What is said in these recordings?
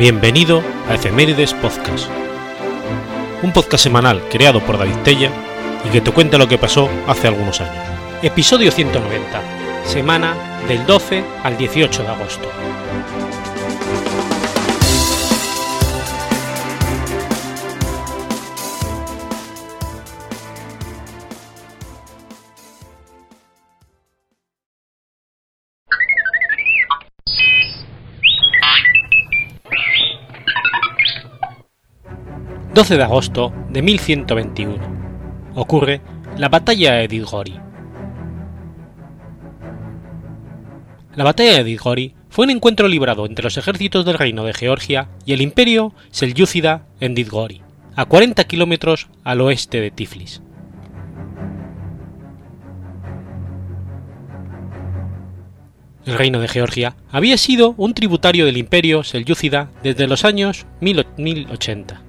Bienvenido a Efemérides Podcast, un podcast semanal creado por David Tella y que te cuenta lo que pasó hace algunos años. Episodio 190, semana del 12 al 18 de agosto. 12 de agosto de 1121. Ocurre la batalla de Edithgori. La batalla de Edithgori fue un encuentro librado entre los ejércitos del reino de Georgia y el imperio selyúcida en Didgori, a 40 kilómetros al oeste de Tiflis. El reino de Georgia había sido un tributario del imperio selyúcida desde los años 1080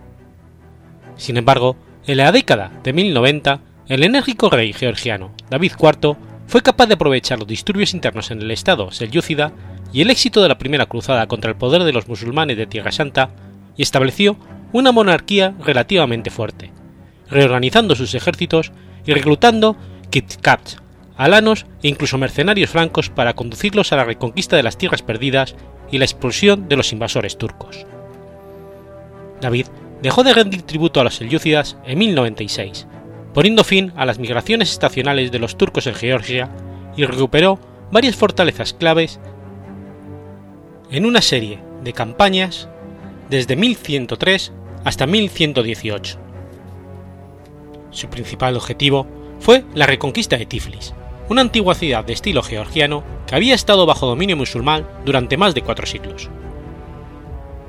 sin embargo, en la década de 1090, el enérgico rey georgiano David IV fue capaz de aprovechar los disturbios internos en el estado selyúcida y el éxito de la primera cruzada contra el poder de los musulmanes de Tierra Santa y estableció una monarquía relativamente fuerte, reorganizando sus ejércitos y reclutando kitkats, alanos e incluso mercenarios francos para conducirlos a la reconquista de las tierras perdidas y la expulsión de los invasores turcos. David dejó de rendir tributo a los selyúcidas en 1096, poniendo fin a las migraciones estacionales de los turcos en Georgia y recuperó varias fortalezas claves en una serie de campañas desde 1103 hasta 1118. Su principal objetivo fue la reconquista de Tiflis, una antigua ciudad de estilo georgiano que había estado bajo dominio musulmán durante más de cuatro siglos.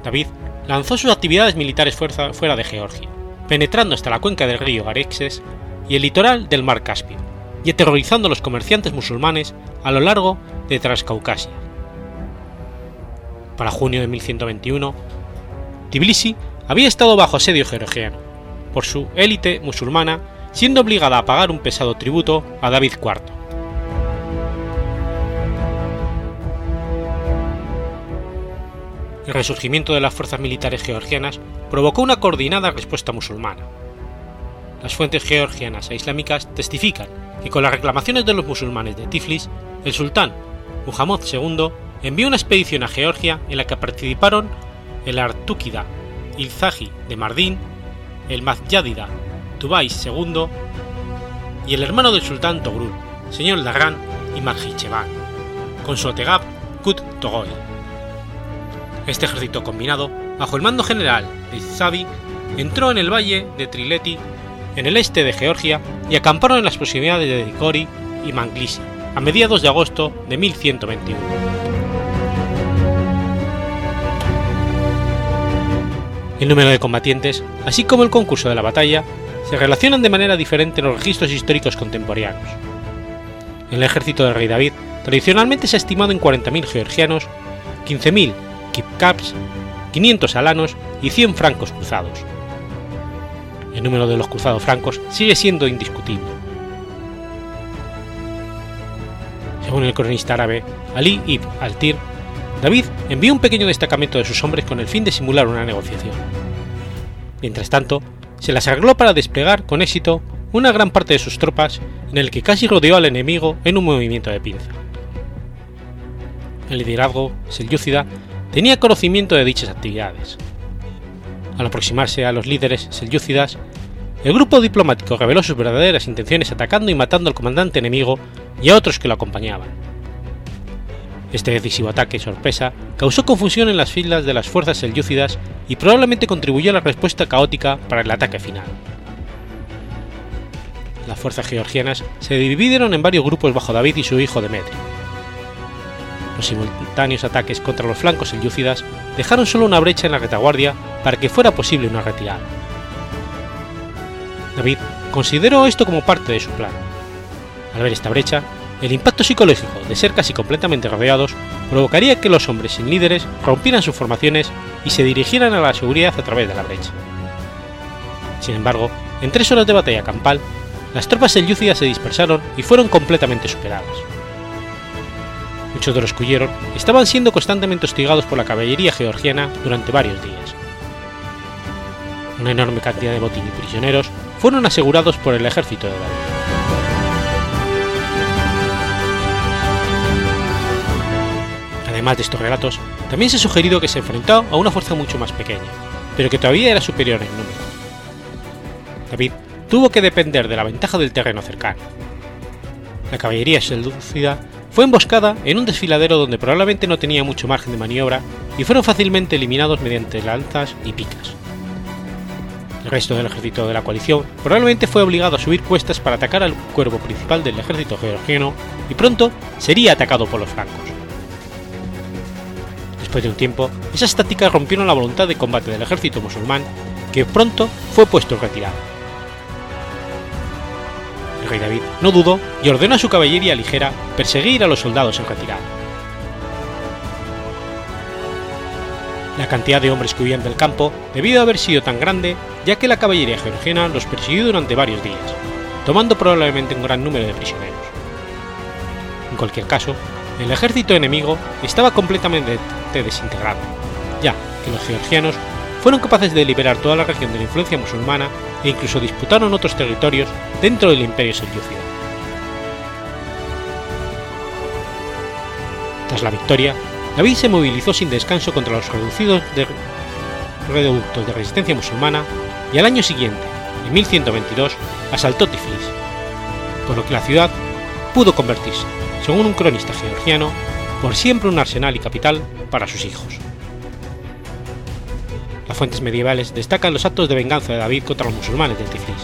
David lanzó sus actividades militares fuera de Georgia, penetrando hasta la cuenca del río Arexes y el litoral del mar Caspio, y aterrorizando a los comerciantes musulmanes a lo largo de Transcaucasia. Para junio de 1121, Tbilisi había estado bajo asedio georgiano, por su élite musulmana siendo obligada a pagar un pesado tributo a David IV. El resurgimiento de las fuerzas militares georgianas provocó una coordinada respuesta musulmana. Las fuentes georgianas e islámicas testifican que con las reclamaciones de los musulmanes de Tiflis, el sultán Muhammad II envió una expedición a Georgia en la que participaron el Artúquida Ilzaji de Mardin, el Mazjadida Tubais II y el hermano del sultán Togrul, señor Darran y Maghichevan, con su Otegab Kut Togoy. Este ejército combinado, bajo el mando general de Izadi, entró en el valle de Trileti, en el este de Georgia, y acamparon en las proximidades de Dikori y Manglisi, a mediados de agosto de 1121. El número de combatientes, así como el concurso de la batalla, se relacionan de manera diferente en los registros históricos contemporáneos. El ejército del rey David tradicionalmente se ha estimado en 40.000 georgianos, 15.000 kipcaps, 500 alanos y 100 francos cruzados. El número de los cruzados francos sigue siendo indiscutible. Según el cronista árabe Ali ibn al-Tir, David envió un pequeño destacamento de sus hombres con el fin de simular una negociación. Mientras tanto, se las arregló para desplegar con éxito una gran parte de sus tropas en el que casi rodeó al enemigo en un movimiento de pinza. El liderazgo selyúcida tenía conocimiento de dichas actividades. Al aproximarse a los líderes selyúcidas, el grupo diplomático reveló sus verdaderas intenciones atacando y matando al comandante enemigo y a otros que lo acompañaban. Este decisivo ataque sorpresa causó confusión en las filas de las fuerzas selyúcidas y probablemente contribuyó a la respuesta caótica para el ataque final. Las fuerzas georgianas se dividieron en varios grupos bajo David y su hijo Demetri los simultáneos ataques contra los flancos selyúcidas dejaron solo una brecha en la retaguardia para que fuera posible una retirada. David consideró esto como parte de su plan. Al ver esta brecha, el impacto psicológico de ser casi completamente rodeados provocaría que los hombres sin líderes rompieran sus formaciones y se dirigieran a la seguridad a través de la brecha. Sin embargo, en tres horas de batalla campal, las tropas selyúcidas se dispersaron y fueron completamente superadas muchos de los que huyeron estaban siendo constantemente hostigados por la caballería georgiana durante varios días. Una enorme cantidad de botín y prisioneros fueron asegurados por el ejército de David. Además de estos relatos, también se ha sugerido que se enfrentó a una fuerza mucho más pequeña, pero que todavía era superior en número. David tuvo que depender de la ventaja del terreno cercano. La caballería seducida fue emboscada en un desfiladero donde probablemente no tenía mucho margen de maniobra y fueron fácilmente eliminados mediante lanzas y picas. El resto del ejército de la coalición probablemente fue obligado a subir cuestas para atacar al cuerpo principal del ejército georgiano y pronto sería atacado por los francos. Después de un tiempo, esas tácticas rompieron la voluntad de combate del ejército musulmán, que pronto fue puesto en retirada. El rey David no dudó y ordenó a su caballería ligera perseguir a los soldados en retirada. La cantidad de hombres que huían del campo debió haber sido tan grande ya que la caballería georgiana los persiguió durante varios días, tomando probablemente un gran número de prisioneros. En cualquier caso, el ejército enemigo estaba completamente desintegrado, ya que los georgianos fueron capaces de liberar toda la región de la influencia musulmana e incluso disputaron otros territorios dentro del imperio selyúcida. Tras la victoria, David se movilizó sin descanso contra los reducidos reductos de resistencia musulmana y al año siguiente, en 1122, asaltó Tiflis, por lo que la ciudad pudo convertirse, según un cronista georgiano, por siempre un arsenal y capital para sus hijos. Las fuentes medievales destacan los actos de venganza de David contra los musulmanes de Tiflis.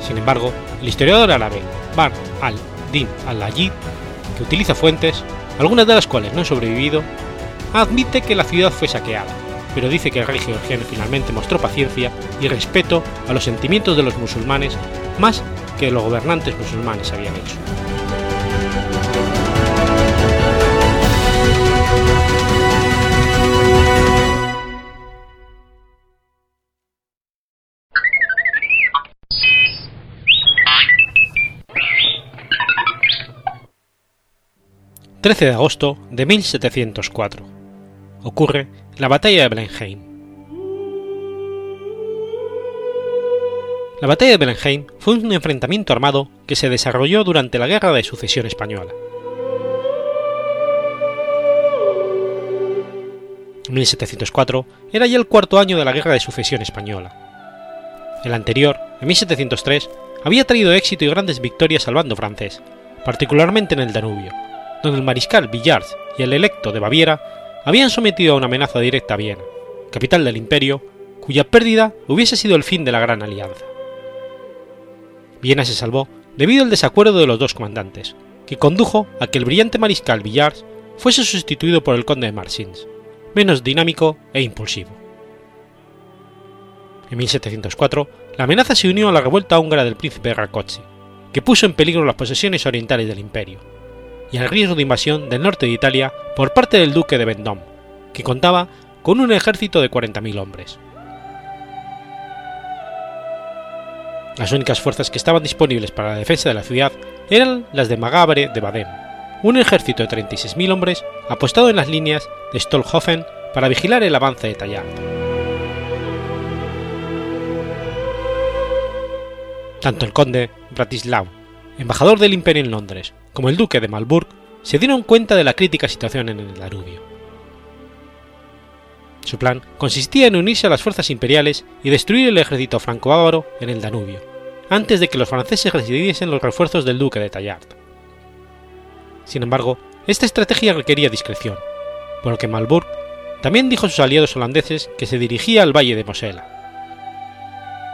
Sin embargo, el historiador árabe Bar al-Din al-Ajid, que utiliza fuentes, algunas de las cuales no han sobrevivido, admite que la ciudad fue saqueada, pero dice que el rey georgiano finalmente mostró paciencia y respeto a los sentimientos de los musulmanes más que los gobernantes musulmanes habían hecho. 13 de agosto de 1704. Ocurre la batalla de Blenheim. La batalla de Blenheim fue un enfrentamiento armado que se desarrolló durante la Guerra de Sucesión Española. En 1704 era ya el cuarto año de la Guerra de Sucesión Española. El anterior, en 1703, había traído éxito y grandes victorias al bando francés, particularmente en el Danubio, donde el mariscal Villars y el electo de Baviera habían sometido a una amenaza directa a Viena, capital del imperio, cuya pérdida hubiese sido el fin de la Gran Alianza. Viena se salvó debido al desacuerdo de los dos comandantes, que condujo a que el brillante mariscal Villars fuese sustituido por el conde de Marsins, menos dinámico e impulsivo. En 1704, la amenaza se unió a la revuelta húngara del príncipe Rákóczi, que puso en peligro las posesiones orientales del imperio, y al riesgo de invasión del norte de Italia por parte del duque de Vendôme, que contaba con un ejército de 40.000 hombres. Las únicas fuerzas que estaban disponibles para la defensa de la ciudad eran las de Magabre de Baden, un ejército de 36.000 hombres apostado en las líneas de Stolhofen para vigilar el avance de Tallard. Tanto el conde Bratislav, embajador del imperio en Londres, como el duque de Malburg se dieron cuenta de la crítica situación en el Danubio. Su plan consistía en unirse a las fuerzas imperiales y destruir el ejército franco-bávaro en el Danubio, antes de que los franceses recibiesen los refuerzos del duque de Tallard. Sin embargo, esta estrategia requería discreción, por lo que Malburg también dijo a sus aliados holandeses que se dirigía al valle de Mosela.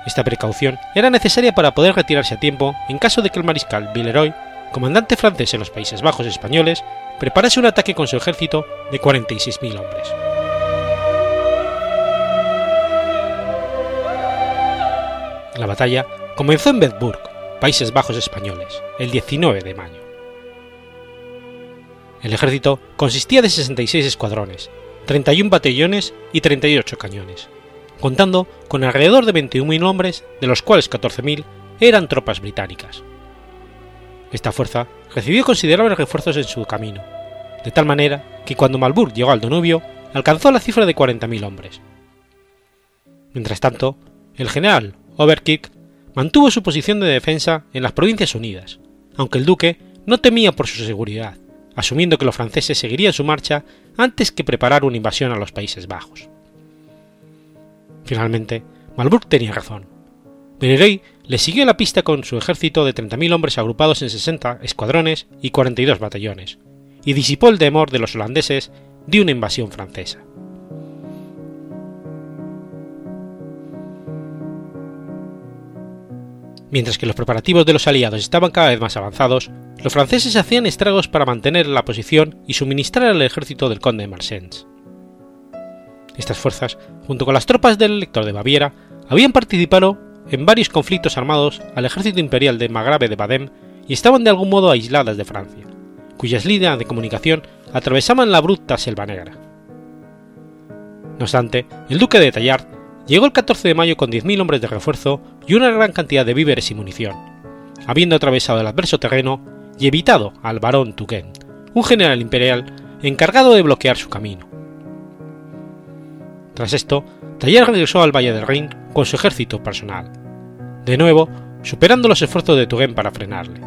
Esta precaución era necesaria para poder retirarse a tiempo en caso de que el mariscal Villeroy comandante francés en los Países Bajos españoles, preparase un ataque con su ejército de 46.000 hombres. La batalla comenzó en Bedburg, Países Bajos españoles, el 19 de mayo. El ejército consistía de 66 escuadrones, 31 batallones y 38 cañones, contando con alrededor de 21.000 hombres, de los cuales 14.000 eran tropas británicas. Esta fuerza recibió considerables refuerzos en su camino, de tal manera que cuando Malburg llegó al Danubio alcanzó la cifra de 40.000 hombres. Mientras tanto, el general Overkirk mantuvo su posición de defensa en las Provincias Unidas, aunque el duque no temía por su seguridad, asumiendo que los franceses seguirían su marcha antes que preparar una invasión a los Países Bajos. Finalmente, Malburg tenía razón. Villeroy le siguió la pista con su ejército de 30.000 hombres agrupados en 60 escuadrones y 42 batallones, y disipó el temor de los holandeses de una invasión francesa. Mientras que los preparativos de los aliados estaban cada vez más avanzados, los franceses hacían estragos para mantener la posición y suministrar al ejército del conde de Marsens. Estas fuerzas, junto con las tropas del elector de Baviera, habían participado en varios conflictos armados al ejército imperial de Magrave de Badem y estaban de algún modo aisladas de Francia, cuyas líneas de comunicación atravesaban la bruta selva negra. No obstante, el duque de Tallard llegó el 14 de mayo con 10.000 hombres de refuerzo y una gran cantidad de víveres y munición, habiendo atravesado el adverso terreno y evitado al barón Tuquen, un general imperial encargado de bloquear su camino. Tras esto, Tallard regresó al Valle del Rin con su ejército personal, de nuevo superando los esfuerzos de Turenne para frenarle.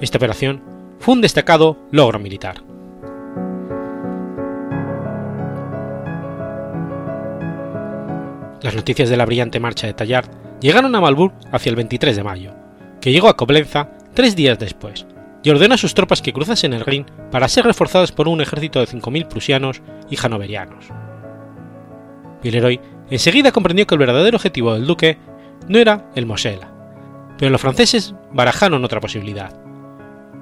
Esta operación fue un destacado logro militar. Las noticias de la brillante marcha de Tallard llegaron a Malburg hacia el 23 de mayo, que llegó a Coblenza tres días después, y ordenó a sus tropas que cruzasen el Rin para ser reforzadas por un ejército de 5.000 prusianos y hanoverianos. Villeroy enseguida comprendió que el verdadero objetivo del duque no era el Mosela, pero los franceses barajaron otra posibilidad,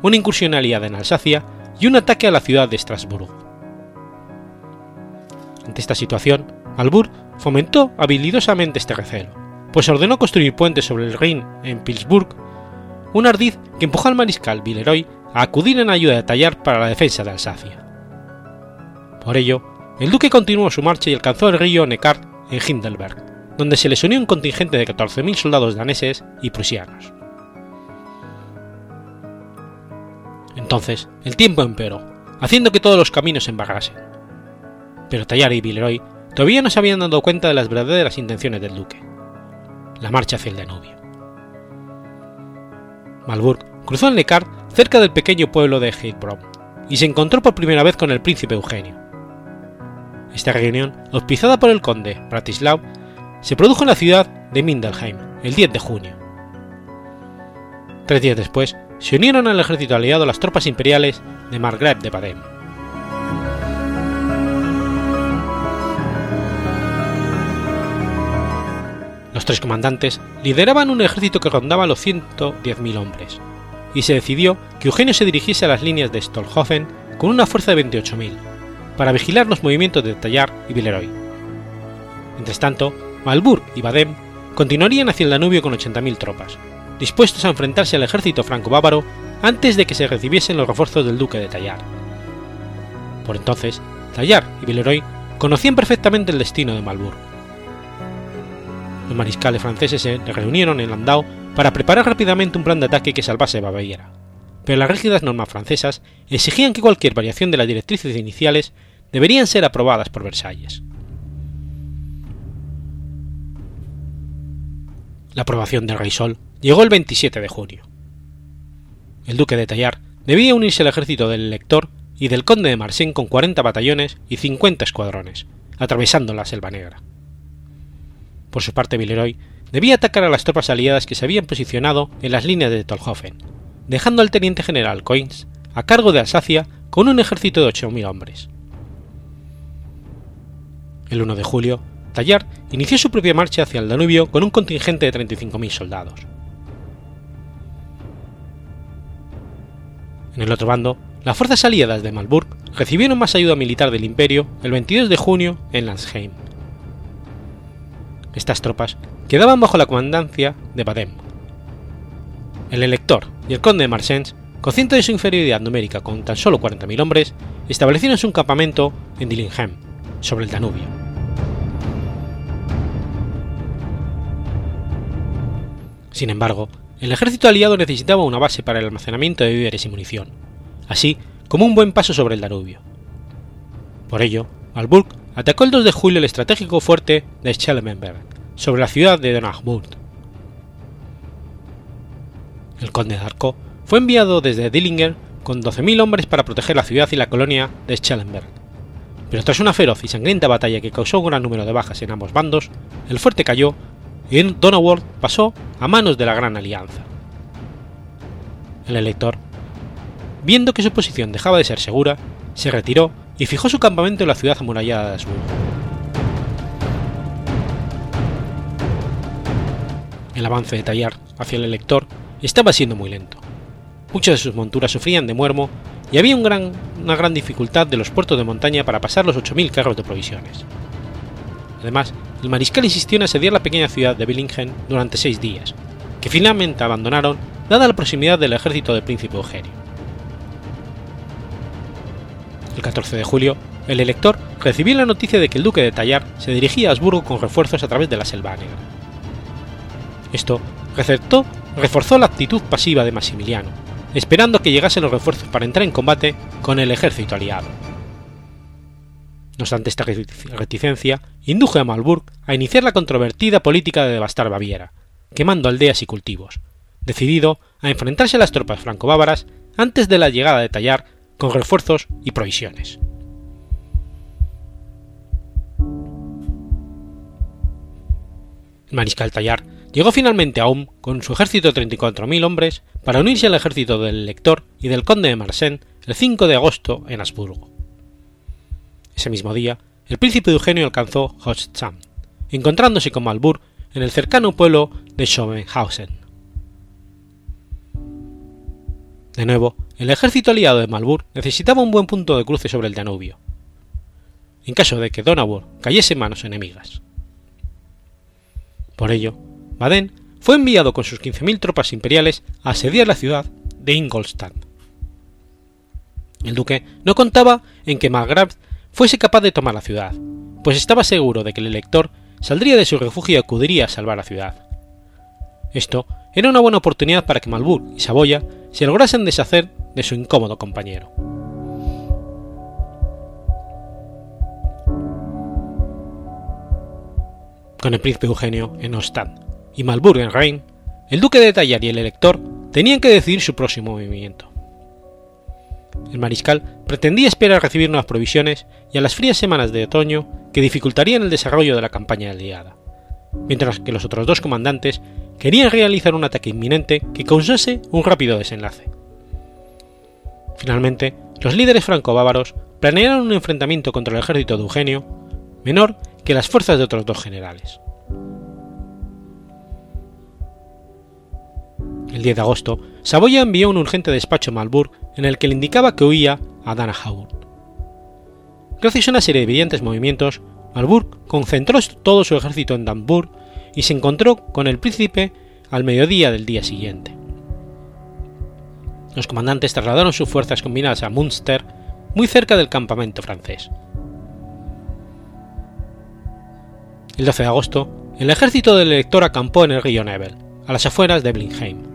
una incursión aliada en Alsacia y un ataque a la ciudad de Estrasburgo. Ante esta situación, Albur fomentó habilidosamente este recelo, pues ordenó construir puentes sobre el Rin en Pilsburg, un ardiz que empujó al mariscal Villeroy a acudir en ayuda de Tallar para la defensa de Alsacia. Por ello, el duque continuó su marcha y alcanzó el río Neckar en Hindelberg, donde se les unió un contingente de 14.000 soldados daneses y prusianos. Entonces, el tiempo empeoró, haciendo que todos los caminos se embarrasen. Pero Tallar y Villeroy todavía no se habían dado cuenta de las verdaderas intenciones del duque, la marcha hacia el Danubio. Malburg cruzó el Neckar cerca del pequeño pueblo de Heilbronn y se encontró por primera vez con el príncipe Eugenio. Esta reunión, auspiciada por el conde Bratislav, se produjo en la ciudad de Mindelheim el 10 de junio. Tres días después, se unieron al ejército aliado las tropas imperiales de Margrave de Baden. Los tres comandantes lideraban un ejército que rondaba los 110.000 hombres, y se decidió que Eugenio se dirigiese a las líneas de Stolhofen con una fuerza de 28.000, para vigilar los movimientos de Tallard y Villeroy. Mientras tanto, Malburg y Badem continuarían hacia el Danubio con 80.000 tropas, dispuestos a enfrentarse al ejército franco-bávaro antes de que se recibiesen los refuerzos del duque de Tallard. Por entonces, Tallard y Villeroy conocían perfectamente el destino de Malburg. Los mariscales franceses se reunieron en Landau para preparar rápidamente un plan de ataque que salvase Baviera, pero las rígidas normas francesas exigían que cualquier variación de las directrices iniciales deberían ser aprobadas por Versalles. La aprobación del rey Sol llegó el 27 de junio. El duque de Tallard debía unirse al ejército del elector y del conde de Marsén con 40 batallones y 50 escuadrones, atravesando la Selva Negra. Por su parte, Villeroy debía atacar a las tropas aliadas que se habían posicionado en las líneas de Tolhofen, dejando al teniente general Coins a cargo de Alsacia con un ejército de 8.000 hombres. El 1 de julio, Tallard inició su propia marcha hacia el Danubio con un contingente de 35.000 soldados. En el otro bando, las fuerzas aliadas de Malburg recibieron más ayuda militar del Imperio el 22 de junio en Lansheim. Estas tropas quedaban bajo la comandancia de Badem. El elector y el conde de Marsens, consciente de su inferioridad numérica con tan solo 40.000 hombres, establecieron su campamento en Dillingham, sobre el Danubio. Sin embargo, el ejército aliado necesitaba una base para el almacenamiento de víveres y munición, así como un buen paso sobre el Danubio. Por ello, Malburg atacó el 2 de julio el estratégico fuerte de Schellenberg, sobre la ciudad de Donauburg. El conde de Arco fue enviado desde Dillinger con 12.000 hombres para proteger la ciudad y la colonia de Schellenberg, pero tras una feroz y sangrienta batalla que causó un gran número de bajas en ambos bandos, el fuerte cayó y Donauwörth pasó a manos de la Gran Alianza. El elector, viendo que su posición dejaba de ser segura, se retiró y fijó su campamento en la ciudad amurallada de Asburgo. El avance de Tallar hacia el elector estaba siendo muy lento. Muchas de sus monturas sufrían de muermo y había una gran dificultad de los puertos de montaña para pasar los 8.000 carros de provisiones. Además, el mariscal insistió en asediar la pequeña ciudad de Billingen durante seis días, que finalmente abandonaron dada la proximidad del ejército del príncipe Eugenio. El 14 de julio, el elector recibió la noticia de que el duque de Tallar se dirigía a Habsburgo con refuerzos a través de la Selva Negra. Esto reforzó la actitud pasiva de Maximiliano, esperando que llegasen los refuerzos para entrar en combate con el ejército aliado. No obstante esta reticencia, indujo a Malburg a iniciar la controvertida política de devastar Baviera, quemando aldeas y cultivos, decidido a enfrentarse a las tropas franco-bávaras antes de la llegada de Tallar con refuerzos y provisiones. El mariscal Tallar llegó finalmente a Ulm con su ejército de 34.000 hombres para unirse al ejército del lector y del conde de Marsen el 5 de agosto en Habsburgo. Ese mismo día, el príncipe Eugenio alcanzó Hochzam, encontrándose con Malburg en el cercano pueblo de Schobenhausen. De nuevo, el ejército aliado de Malburg necesitaba un buen punto de cruce sobre el Danubio, en caso de que Donauwörth cayese en manos enemigas. Por ello, Baden fue enviado con sus 15.000 tropas imperiales a asediar la ciudad de Ingolstadt. El duque no contaba en que Margrave fuese capaz de tomar la ciudad, pues estaba seguro de que el elector saldría de su refugio y acudiría a salvar la ciudad. Esto era una buena oportunidad para que Malburg y Saboya se lograsen deshacer de su incómodo compañero. Con el príncipe Eugenio en Ostend y Malburg en Rhein, el duque de Tallar y el elector tenían que decidir su próximo movimiento. El mariscal pretendía esperar recibir nuevas provisiones y a las frías semanas de otoño que dificultarían el desarrollo de la campaña aliada, mientras que los otros dos comandantes querían realizar un ataque inminente que causase un rápido desenlace. Finalmente, los líderes franco-bávaros planearon un enfrentamiento contra el ejército de Eugenio menor que las fuerzas de otros dos generales. El 10 de agosto, Saboya envió un urgente despacho a Malburg en el que le indicaba que huía a Danahau. Gracias a una serie de brillantes movimientos, Malburg concentró todo su ejército en Damburg y se encontró con el príncipe al mediodía del día siguiente. Los comandantes trasladaron sus fuerzas combinadas a Münster, muy cerca del campamento francés. El 12 de agosto, el ejército del elector acampó en el río Nebel, a las afueras de Blingheim.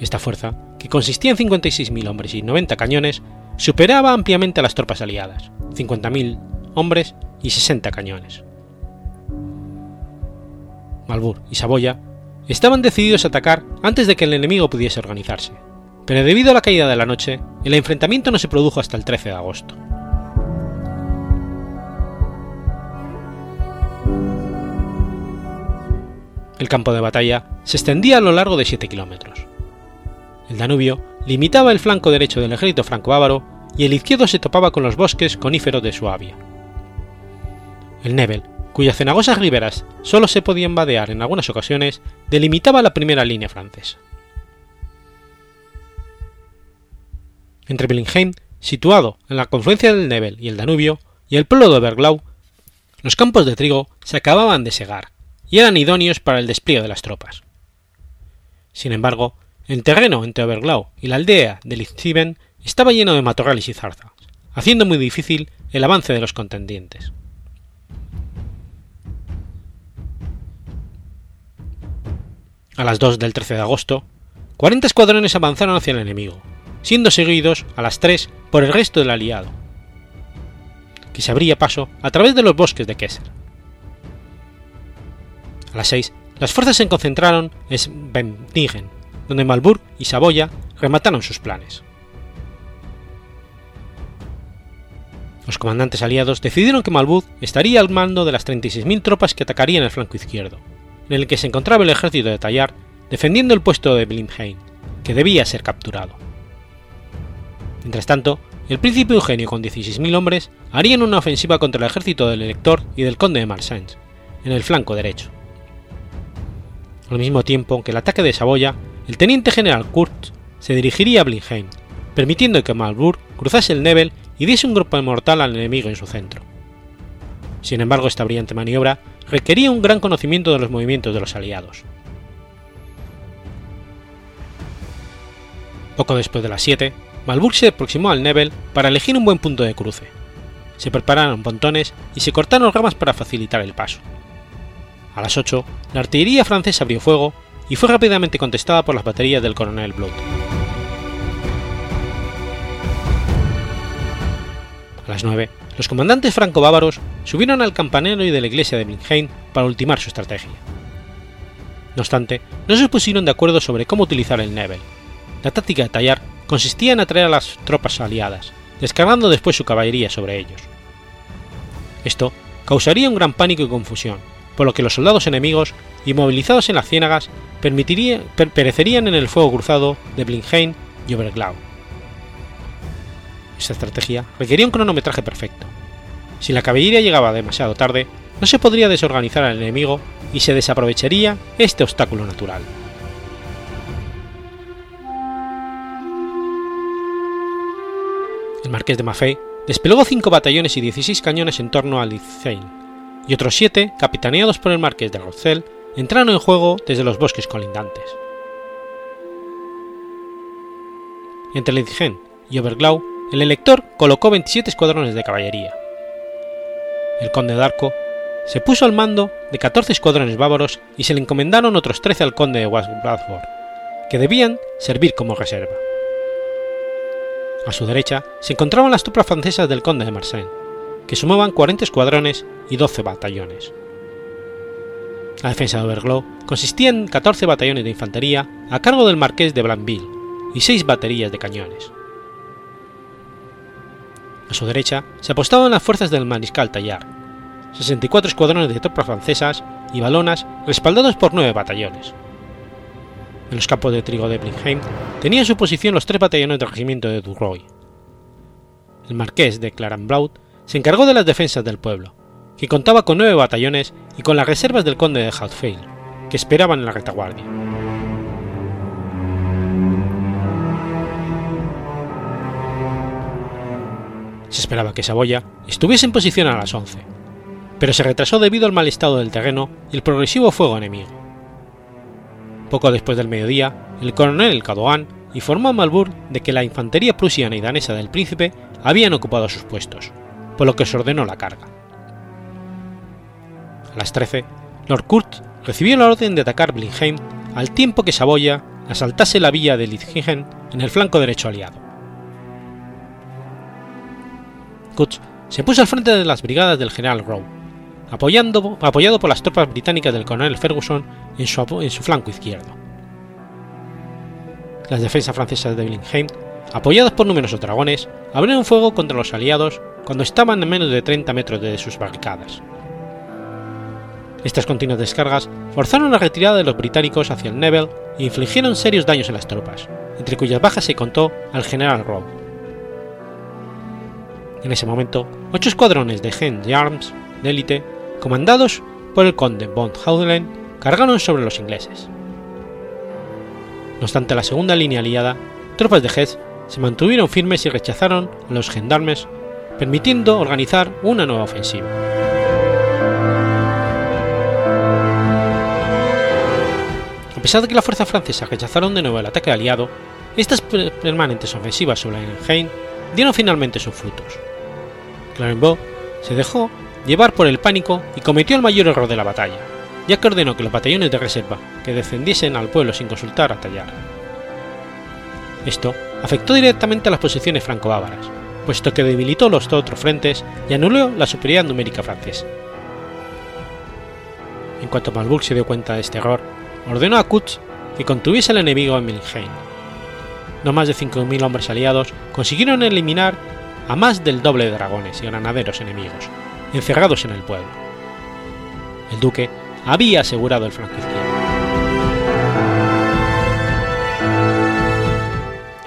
Esta fuerza, que consistía en 56.000 hombres y 90 cañones, superaba ampliamente a las tropas aliadas, 50.000 hombres y 60 cañones. Malbur y Saboya estaban decididos a atacar antes de que el enemigo pudiese organizarse, pero debido a la caída de la noche, el enfrentamiento no se produjo hasta el 13 de agosto. El campo de batalla se extendía a lo largo de 7 kilómetros. El Danubio limitaba el flanco derecho del ejército franco-bávaro y el izquierdo se topaba con los bosques coníferos de Suabia. El Nebel, cuyas cenagosas riberas solo se podían vadear en algunas ocasiones, delimitaba la primera línea francesa. Entre Billingheim, situado en la confluencia del Nebel y el Danubio, y el pueblo de Oberglau, los campos de trigo se acababan de segar y eran idóneos para el despliegue de las tropas. Sin embargo, el terreno entre Oberglau y la aldea de Lichtziben estaba lleno de matorrales y zarzas, haciendo muy difícil el avance de los contendientes. A las 2 del 13 de agosto, 40 escuadrones avanzaron hacia el enemigo, siendo seguidos a las 3 por el resto del aliado, que se abría paso a través de los bosques de Kessel. A las 6, las fuerzas se concentraron en Bentningen, donde Malburg y Saboya remataron sus planes. Los comandantes aliados decidieron que Malbud estaría al mando de las 36.000 tropas que atacarían el flanco izquierdo, en el que se encontraba el ejército de Tallard defendiendo el puesto de Blimheim, que debía ser capturado. Mientras tanto, el príncipe Eugenio con 16.000 hombres harían una ofensiva contra el ejército del elector y del conde de Marsens, en el flanco derecho. Al mismo tiempo que el ataque de Saboya, el teniente general Kurz se dirigiría a Blinheim, permitiendo que Marburg cruzase el Nebel y diese un golpe mortal al enemigo en su centro. Sin embargo, esta brillante maniobra requería un gran conocimiento de los movimientos de los aliados. Poco después de las 7, Malburg se aproximó al Nebel para elegir un buen punto de cruce. Se prepararon pontones y se cortaron ramas para facilitar el paso. A las 8, la artillería francesa abrió fuego y fue rápidamente contestada por las baterías del coronel Blood. A las 9, los comandantes franco-bávaros subieron al campanero y de la iglesia de Blinheim para ultimar su estrategia. No obstante, no se pusieron de acuerdo sobre cómo utilizar el Nebel. La táctica de tallar consistía en atraer a las tropas aliadas, descargando después su caballería sobre ellos. Esto causaría un gran pánico y confusión, por lo que los soldados enemigos, inmovilizados en las ciénagas, perecerían en el fuego cruzado de Blinheim y Oberglau. Esta estrategia requería un cronometraje perfecto. Si la caballería llegaba demasiado tarde, no se podría desorganizar al enemigo y se desaprovecharía este obstáculo natural. El marqués de Maffei desplegó cinco batallones y 16 cañones en torno a Litzheim, y otros siete, capitaneados por el marqués de Rothschild, entraron en juego desde los bosques colindantes. Entre Litzheim y Oberglau el elector colocó 27 escuadrones de caballería. El conde de Arco se puso al mando de 14 escuadrones bávaros y se le encomendaron otros 13 al conde de Bradford, que debían servir como reserva. A su derecha se encontraban las tropas francesas del conde de Marseille, que sumaban 40 escuadrones y 12 batallones. La defensa de Oberglau consistía en 14 batallones de infantería a cargo del marqués de Blanville y 6 baterías de cañones. A su derecha se apostaban las fuerzas del mariscal Tallard, 64 escuadrones de tropas francesas y balonas respaldados por 9 batallones. En los campos de trigo de Blinheim tenían su posición los tres batallones del regimiento de Duroy. El marqués de Clarenblaut se encargó de las defensas del pueblo, que contaba con nueve batallones y con las reservas del conde de Hautfeil, que esperaban en la retaguardia. Se esperaba que Saboya estuviese en posición a las 11, pero se retrasó debido al mal estado del terreno y el progresivo fuego enemigo. Poco después del mediodía, el coronel Cadoán informó a Malburg de que la infantería prusiana y danesa del príncipe habían ocupado sus puestos, por lo que se ordenó la carga. A las 13, Lord Kurz recibió la orden de atacar Blinheim al tiempo que Saboya asaltase la villa de Litzingen en el flanco derecho aliado. se puso al frente de las brigadas del general Rowe, apoyando, apoyado por las tropas británicas del coronel Ferguson en su, en su flanco izquierdo. Las defensas francesas de Blenheim, apoyadas por numerosos dragones, abrieron fuego contra los aliados cuando estaban a menos de 30 metros de sus barricadas. Estas continuas descargas forzaron la retirada de los británicos hacia el Nebel e infligieron serios daños en las tropas, entre cuyas bajas se contó al general Rowe. En ese momento, ocho escuadrones de Gen Arms de élite, comandados por el conde von Haudelen, cargaron sobre los ingleses. No obstante la segunda línea aliada, tropas de Hesse se mantuvieron firmes y rechazaron a los gendarmes, permitiendo organizar una nueva ofensiva. A pesar de que las fuerzas francesas rechazaron de nuevo el ataque aliado, estas permanentes ofensivas sobre Enheim dieron finalmente sus frutos. Clarenbeau se dejó llevar por el pánico y cometió el mayor error de la batalla, ya que ordenó que los batallones de reserva que descendiesen al pueblo sin consultar a Tallar. Esto afectó directamente a las posiciones franco-bávaras, puesto que debilitó los otros frentes y anuló la superioridad numérica francesa. En cuanto Marburg se dio cuenta de este error, ordenó a Kutz que contuviese al enemigo en Milheim. No más de 5.000 hombres aliados consiguieron eliminar a más del doble de dragones y granaderos enemigos, encerrados en el pueblo. El duque había asegurado el flanco izquierdo.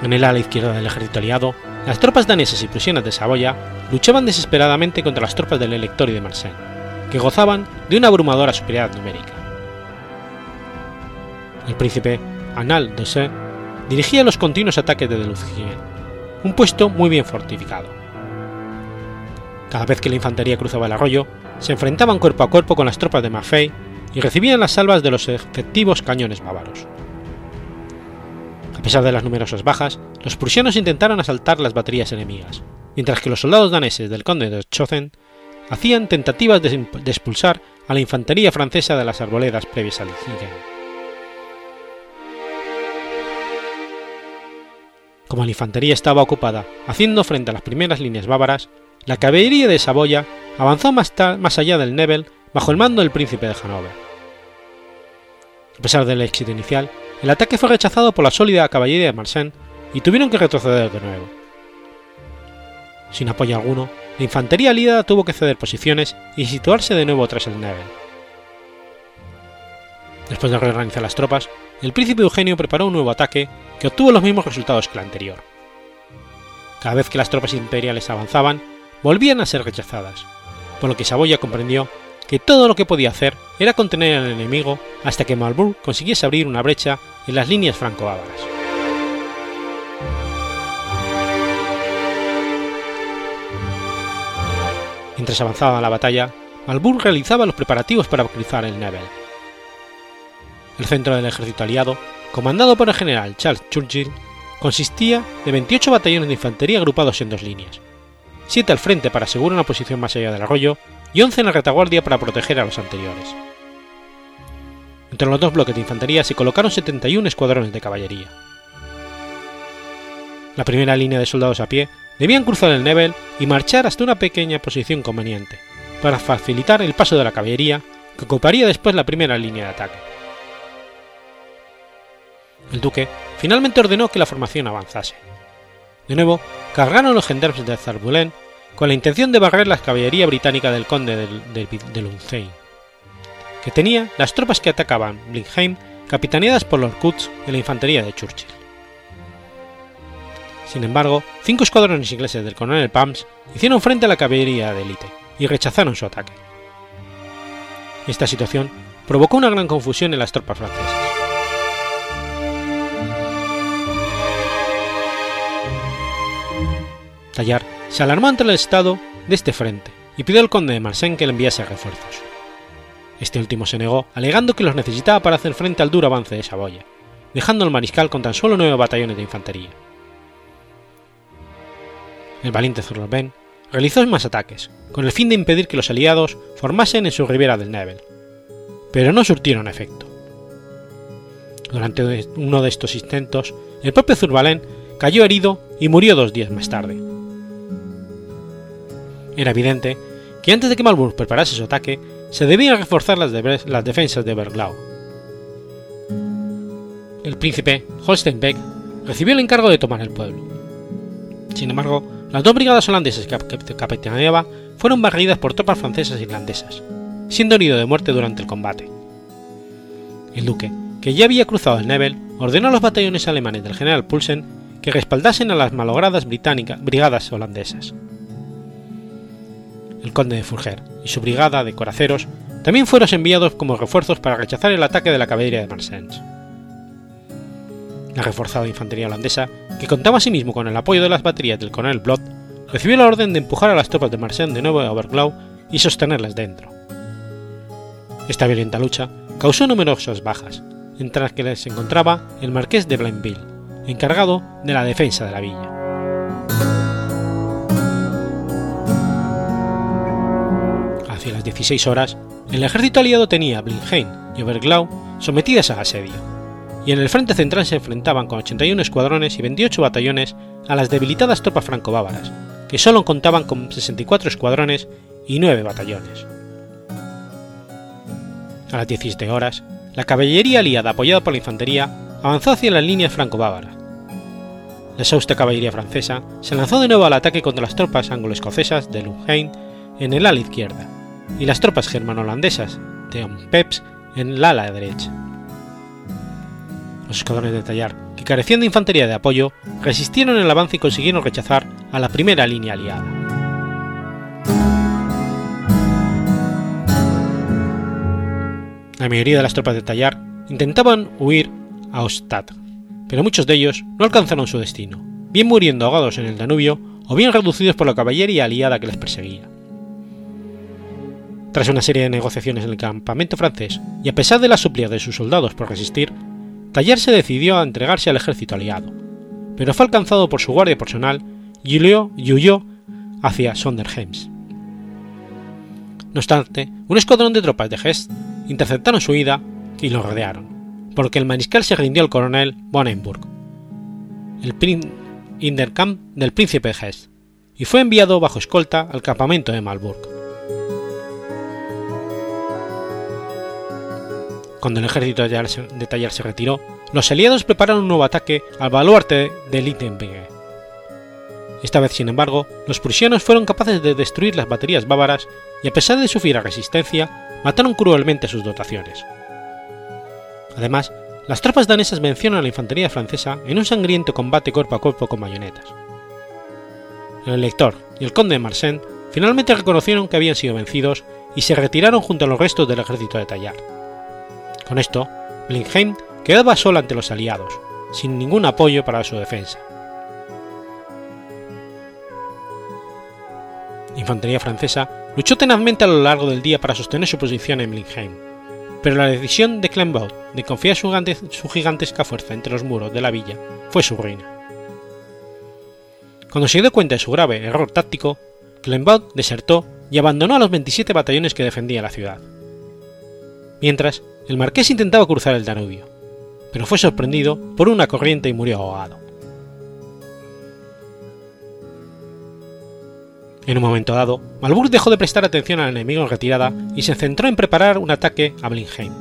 En el ala izquierda del ejército aliado, las tropas danesas y prusianas de Saboya luchaban desesperadamente contra las tropas del Elector y de Marseille, que gozaban de una abrumadora superioridad numérica. El príncipe Anal d'Ossé dirigía los continuos ataques de Delucien, un puesto muy bien fortificado. Cada vez que la infantería cruzaba el arroyo, se enfrentaban cuerpo a cuerpo con las tropas de Maffei y recibían las salvas de los efectivos cañones bávaros. Pesar de las numerosas bajas, los prusianos intentaron asaltar las baterías enemigas, mientras que los soldados daneses del conde de Schoten hacían tentativas de, expulsar a la infantería francesa de las arboledas previas al Ligen. Como la infantería estaba ocupada haciendo frente a las primeras líneas bávaras, la caballería de Saboya avanzó más, más allá del Nebel bajo el mando del príncipe de Hanover. A pesar del éxito inicial, el ataque fue rechazado por la sólida caballería de Marsen y tuvieron que retroceder de nuevo. Sin apoyo alguno, la infantería aliada tuvo que ceder posiciones y situarse de nuevo tras el Nebel. Después de reorganizar las tropas, el príncipe Eugenio preparó un nuevo ataque que obtuvo los mismos resultados que el anterior. Cada vez que las tropas imperiales avanzaban, volvían a ser rechazadas, por lo que Saboya comprendió que todo lo que podía hacer era contener al enemigo hasta que Marburg consiguiese abrir una brecha en las líneas franco-bávaras. Mientras avanzaba la batalla, Marburg realizaba los preparativos para cruzar el Nebel. El centro del ejército aliado, comandado por el general Charles Churchill, consistía de 28 batallones de infantería agrupados en dos líneas, 7 al frente para asegurar una posición más allá del arroyo y 11 en la retaguardia para proteger a los anteriores. Entre los dos bloques de infantería se colocaron 71 escuadrones de caballería. La primera línea de soldados a pie debían cruzar el Nebel y marchar hasta una pequeña posición conveniente, para facilitar el paso de la caballería, que ocuparía después la primera línea de ataque. El duque finalmente ordenó que la formación avanzase. De nuevo, cargaron los gendarmes de Zarbulén con la intención de barrer la caballería británica del conde de, de, que tenía las tropas que atacaban Blinheim capitaneadas por los Kutz y la infantería de Churchill. Sin embargo, cinco escuadrones ingleses del coronel Pams hicieron frente a la caballería de élite y rechazaron su ataque. Esta situación provocó una gran confusión en las tropas francesas. Tallar se alarmó ante el estado de este frente y pidió al conde de Marsen que le enviase refuerzos. Este último se negó, alegando que los necesitaba para hacer frente al duro avance de Saboya, dejando al mariscal con tan solo nueve batallones de infantería. El valiente Zurlben realizó más ataques, con el fin de impedir que los aliados formasen en su ribera del Nebel, pero no surtieron efecto. Durante uno de estos intentos, el propio Zurbalén cayó herido y murió dos días más tarde. Era evidente que antes de que Marburg preparase su ataque, se debían reforzar las, defensas de Berglau. El príncipe Holstenbeck recibió el encargo de tomar el pueblo. Sin embargo, las dos brigadas holandesas que capitaneaba fueron barridas por tropas francesas e irlandesas, siendo herido de muerte durante el combate. El duque, que ya había cruzado el Nebel, ordenó a los batallones alemanes del general Pulsen que respaldasen a las malogradas brigadas holandesas el conde de Furger y su brigada de coraceros también fueron enviados como refuerzos para rechazar el ataque de la caballería de Marsens. La reforzada infantería holandesa, que contaba asimismo con el apoyo de las baterías del coronel Blot, recibió la orden de empujar a las tropas de Marsens de nuevo a Oberglau y sostenerlas dentro. Esta violenta lucha causó numerosas bajas, entre las que se encontraba el marqués de Blainville, encargado de la defensa de la villa. Hacia las 16 horas, el ejército aliado tenía Blinheim y Oberglau sometidas a asedio, y en el frente central se enfrentaban con 81 escuadrones y 28 batallones a las debilitadas tropas franco-bávaras, que solo contaban con 64 escuadrones y 9 batallones. A las 17 horas, la caballería aliada apoyada por la infantería avanzó hacia las líneas franco-bávaras. La exhausta caballería francesa se lanzó de nuevo al ataque contra las tropas anglo-escocesas de Lungheim en el ala izquierda y las tropas germano-holandesas de Peps en el ala derecha. Los escuadrones de Tallar, que carecían de infantería de apoyo, resistieron el avance y consiguieron rechazar a la primera línea aliada. La mayoría de las tropas de Tallar intentaban huir a Ostad, pero muchos de ellos no alcanzaron su destino, bien muriendo ahogados en el Danubio o bien reducidos por la caballería aliada que les perseguía. Tras una serie de negociaciones en el campamento francés y a pesar de las súplicas de sus soldados por resistir, Tallar se decidió a entregarse al ejército aliado, pero fue alcanzado por su guardia personal y huyó hacia Sonderheims. No obstante, un escuadrón de tropas de Hesse interceptaron su huida y lo rodearon, porque el mariscal se rindió al coronel Bonenburg, el Inderkamp del príncipe de Hesse, y fue enviado bajo escolta al campamento de Malburg. Cuando el ejército de Tallar se retiró, los aliados prepararon un nuevo ataque al baluarte de Littenberg. Esta vez, sin embargo, los prusianos fueron capaces de destruir las baterías bávaras y, a pesar de su fiera resistencia, mataron cruelmente sus dotaciones. Además, las tropas danesas vencieron a la infantería francesa en un sangriento combate cuerpo a cuerpo con bayonetas. El elector y el conde de Marsen finalmente reconocieron que habían sido vencidos y se retiraron junto a los restos del ejército de Tallar. Con esto, Blinheim quedaba sola ante los aliados, sin ningún apoyo para su defensa. La infantería francesa luchó tenazmente a lo largo del día para sostener su posición en Blinheim, pero la decisión de Clenbaut de confiar su, gigantesca fuerza entre los muros de la villa fue su ruina. Cuando se dio cuenta de su grave error táctico, Clenbaut desertó y abandonó a los 27 batallones que defendían la ciudad. Mientras, el marqués intentaba cruzar el Danubio, pero fue sorprendido por una corriente y murió ahogado. En un momento dado, Malburg dejó de prestar atención al enemigo en retirada y se centró en preparar un ataque a Blenheim.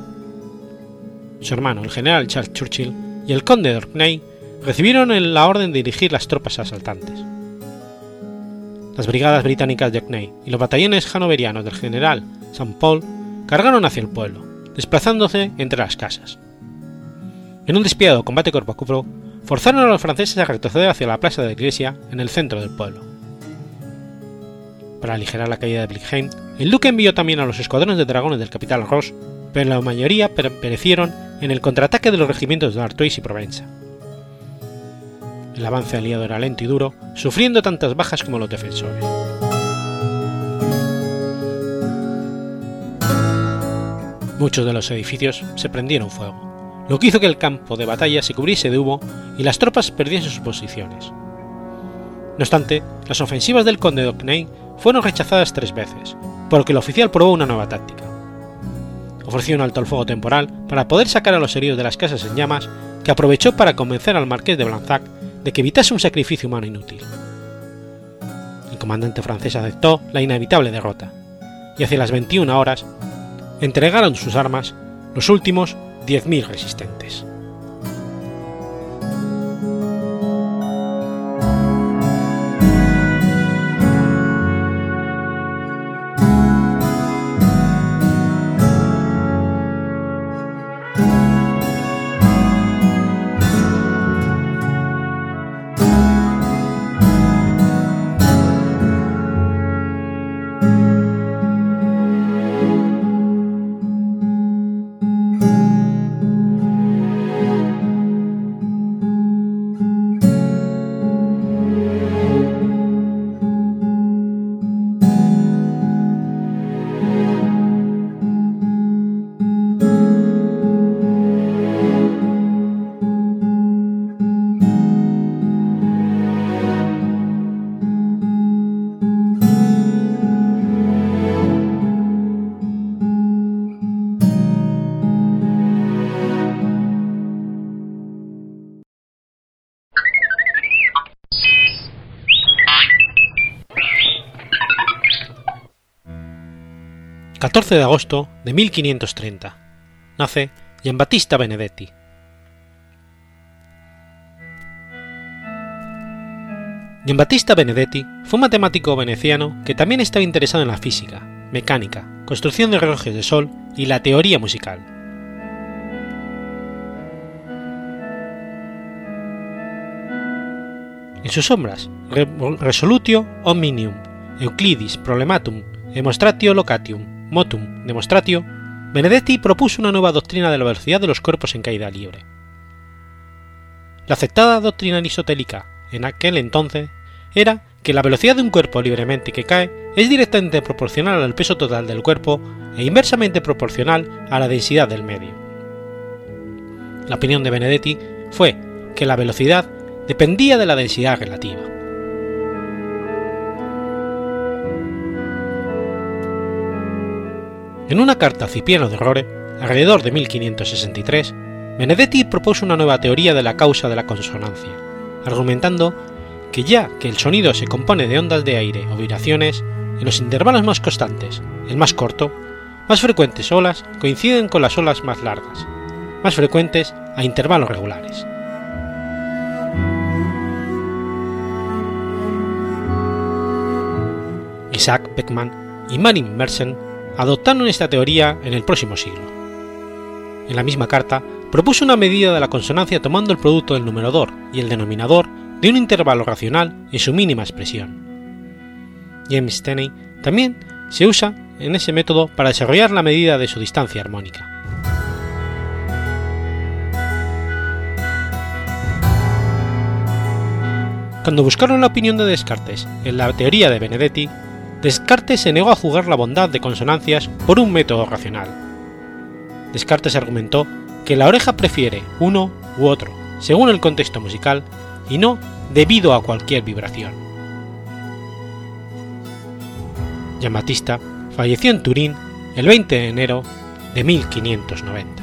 Su hermano, el general Charles Churchill, y el conde de Orkney recibieron la orden de dirigir las tropas asaltantes. Las brigadas británicas de Orkney y los batallones hanoverianos del general St. Paul cargaron hacia el pueblo, desplazándose entre las casas. En un despiadado combate cuerpo a cuerpo, forzaron a los franceses a retroceder hacia la plaza de la iglesia en el centro del pueblo para aligerar la caída de Bligheim, el duque envió también a los escuadrones de dragones del capital Ross, pero la mayoría perecieron en el contraataque de los regimientos de Artois y Provenza. El avance aliado era lento y duro, sufriendo tantas bajas como los defensores. Muchos de los edificios se prendieron fuego, lo que hizo que el campo de batalla se cubriese de humo y las tropas perdiesen sus posiciones. No obstante, las ofensivas del conde de Ocney fueron rechazadas tres veces, por lo que el oficial probó una nueva táctica. Ofreció un alto al fuego temporal para poder sacar a los heridos de las casas en llamas, que aprovechó para convencer al marqués de Blanzac de que evitase un sacrificio humano inútil. El comandante francés aceptó la inevitable derrota, y hacia las 21 horas entregaron sus armas los últimos 10.000 resistentes. 14 de agosto de 1530. Nace Giambattista Benedetti. Giambattista Benedetti fue un matemático veneciano que también estaba interesado en la física, mecánica, construcción de relojes de sol y la teoría musical. En sus obras Resolutio Omnium, Euclidis Problematum, Demonstratio Locatium, Motum Demonstratio, Benedetti propuso una nueva doctrina de la velocidad de los cuerpos en caída libre. La aceptada doctrina aristotélica en aquel entonces era que la velocidad de un cuerpo libremente que cae es directamente proporcional al peso total del cuerpo e inversamente proporcional a la densidad del medio. La opinión de Benedetti fue que la velocidad dependía de la densidad relativa. En una carta a Cipriano de Rore, alrededor de 1563, Benedetti propuso una nueva teoría de la causa de la consonancia, argumentando que ya que el sonido se compone de ondas de aire o vibraciones, en los intervalos más constantes, el más corto, más frecuentes olas coinciden con las olas más largas, más frecuentes a intervalos regulares. Isaac Beckman y Marin Mersenne adoptaron esta teoría en el próximo siglo. En la misma carta propuso una medida de la consonancia tomando el producto del numerador y el denominador de un intervalo racional en su mínima expresión. James Tenney también se usa en ese método para desarrollar la medida de su distancia armónica. Cuando buscaron la opinión de Descartes en la teoría de Benedetti, Descartes se negó a jugar la bondad de consonancias por un método racional. Descartes argumentó que la oreja prefiere uno u otro, según el contexto musical, y no debido a cualquier vibración. Giambattista falleció en Turín el 20 de enero de 1590.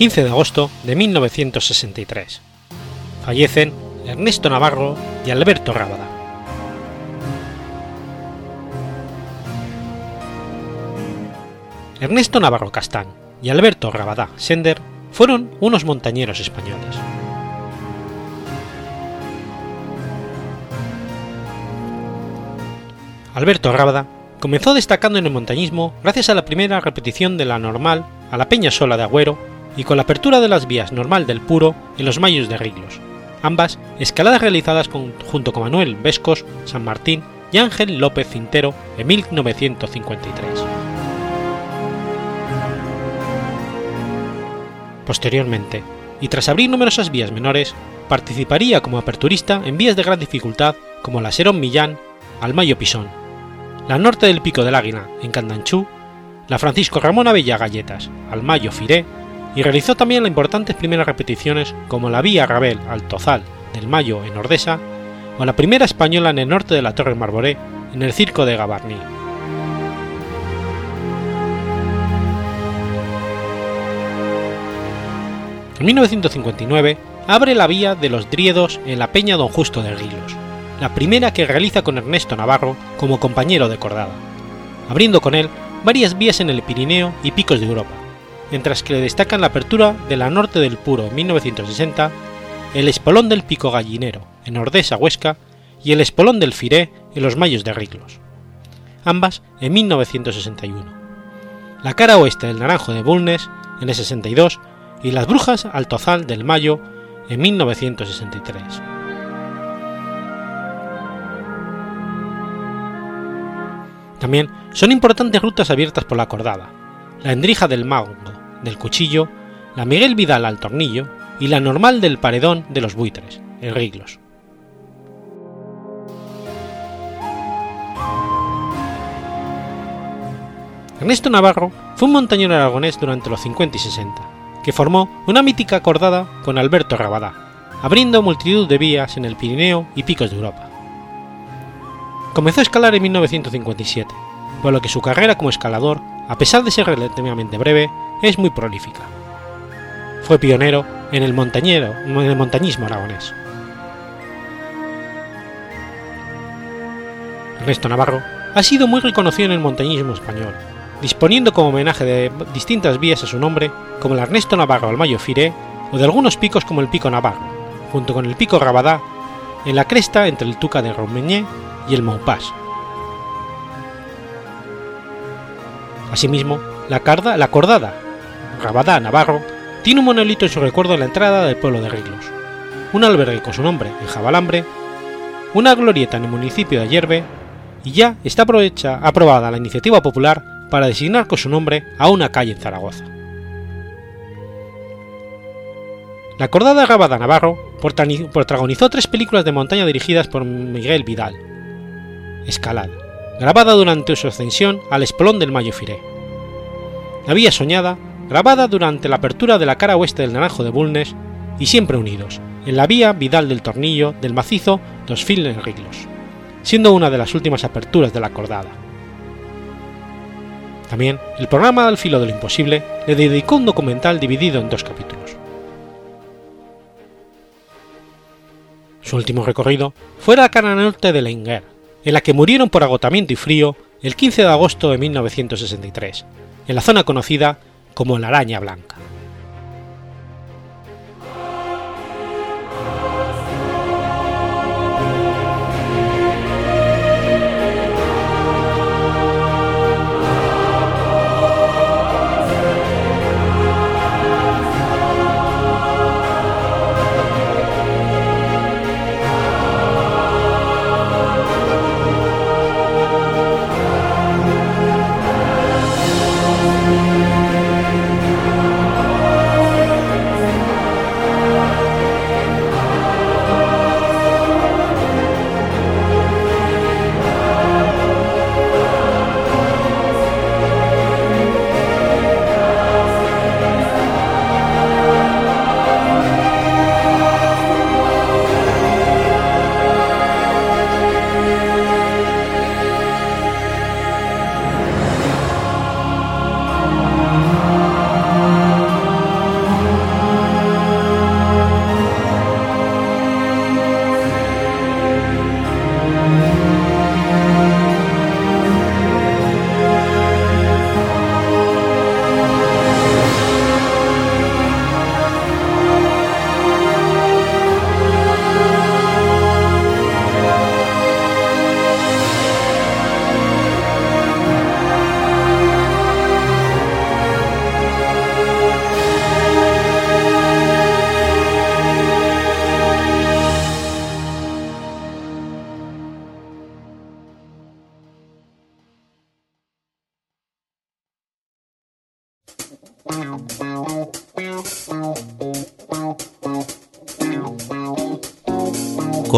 15 de agosto de 1963. Fallecen Ernesto Navarro y Alberto Rábada. Ernesto Navarro Castán y Alberto Rabadá Sender fueron unos montañeros españoles. Alberto Rábada comenzó destacando en el montañismo gracias a la primera repetición de la normal a la Peña Sola de Agüero y con la apertura de las vías normal del Puro en los mayos de Riglos, ambas escaladas realizadas junto con Manuel Vescos San Martín y Ángel López Cintero en 1953. Posteriormente, y tras abrir numerosas vías menores, participaría como aperturista en vías de gran dificultad como la Serón Millán, Almayo Pisón, la norte del Pico del Águila en Candanchú, la Francisco Ramón Abella Galletas, Almayo Firé, y realizó también importantes primeras repeticiones como la vía Rabel al Tozal del Mayo en Ordesa o la primera española en el norte de la Torre Marboré en el Circo de Gavarní. En 1959 abre la vía de los Driedos en la Peña Don Justo de Rilos, la primera que realiza con Ernesto Navarro como compañero de cordada, abriendo con él varias vías en el Pirineo y picos de Europa, mientras que le destacan la apertura de la Norte del Puro en 1960, el Espolón del Pico Gallinero en Ordesa Huesca y el Espolón del Firé en los Mayos de Riglos, ambas en 1961, la cara oeste del Naranjo de Bulnes en el 62 y las Brujas al Tozal del Mayo en 1963. También son importantes rutas abiertas por la cordada, la Endrija del Mango, del Cuchillo, la Miguel Vidal al Tornillo y la normal del Paredón de los Buitres, en Riglos. Ernesto Navarro fue un montañero aragonés durante los 50 y 60, que formó una mítica cordada con Alberto Rabadá, abriendo multitud de vías en el Pirineo y picos de Europa. Comenzó a escalar en 1957, por lo que su carrera como escalador, a pesar de ser relativamente breve, es muy prolífica. Fue pionero en el, montañero, en el montañismo aragonés. Ernesto Navarro ha sido muy reconocido en el montañismo español, disponiendo como homenaje de distintas vías a su nombre, como el Ernesto Navarro al Mayo Firé, o de algunos picos como el Pico Navarro, junto con el Pico Rabadá, en la cresta entre el Tuca de Romagné y el Maupas. Asimismo, la, carda, la cordada Rabadá Navarro tiene un monolito en su recuerdo en la entrada del pueblo de Riglos, un albergue con su nombre en Jabalambre, una glorieta en el municipio de Ayerbe y ya está aprobada la iniciativa popular para designar con su nombre a una calle en Zaragoza. La Cordada Rabada Navarro protagonizó tres películas de montaña dirigidas por Miguel Vidal. Escalada, grabada durante su ascensión al espolón del Mayo Firé. La Vía Soñada, grabada durante la apertura de la cara oeste del Naranjo de Bulnes, y Siempre Unidos, en la Vía Vidal del Tornillo del macizo Dos Files Riglos, siendo una de las últimas aperturas de la Cordada. También, el programa Al filo de lo imposible le dedicó un documental dividido en dos capítulos. Su último recorrido fue la cara norte de Lenger, en la que murieron por agotamiento y frío el 15 de agosto de 1963, en la zona conocida como la Araña Blanca.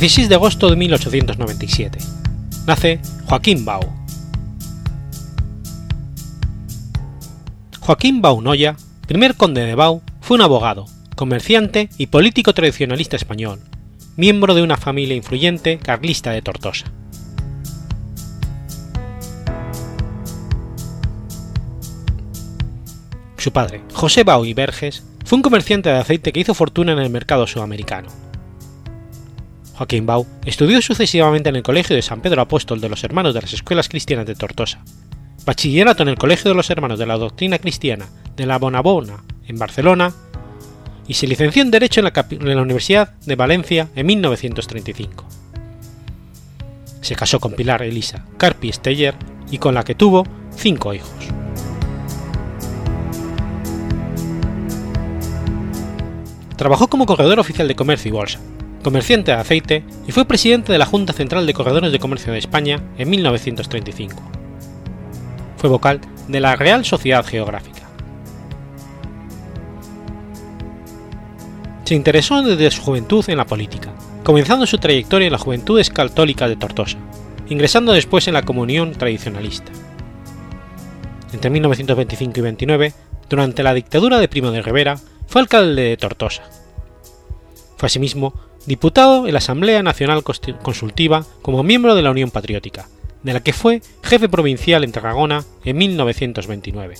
...16 de agosto de 1897... ...nace Joaquín Bau. Joaquín Bau Noya, primer conde de Bau, fue un abogado, comerciante y político tradicionalista español, miembro de una familia influyente carlista de Tortosa. Su padre, José Bau y Verges, fue un comerciante de aceite que hizo fortuna en el mercado sudamericano. Joaquín Bau estudió sucesivamente en el Colegio de San Pedro Apóstol de los Hermanos de las Escuelas Cristianas de Tortosa, bachillerato en el Colegio de los Hermanos de la Doctrina Cristiana de la Bonabona en Barcelona y se licenció en Derecho en la, en la, Universidad de Valencia en 1935. Se casó con Pilar Elisa Carpi Steyer y con la que tuvo cinco hijos. Trabajó como corredor oficial de comercio y bolsa, comerciante de aceite y fue presidente de la Junta Central de Corredores de Comercio de España en 1935. Fue vocal de la Real Sociedad Geográfica. Se interesó desde su juventud en la política, comenzando su trayectoria en la Juventudes Católicas de Tortosa, ingresando después en la Comunión Tradicionalista. Entre 1925 y 29, durante la dictadura de Primo de Rivera, fue alcalde de Tortosa. Fue asimismo diputado en la Asamblea Nacional Consultiva como miembro de la Unión Patriótica, de la que fue jefe provincial en Tarragona en 1929.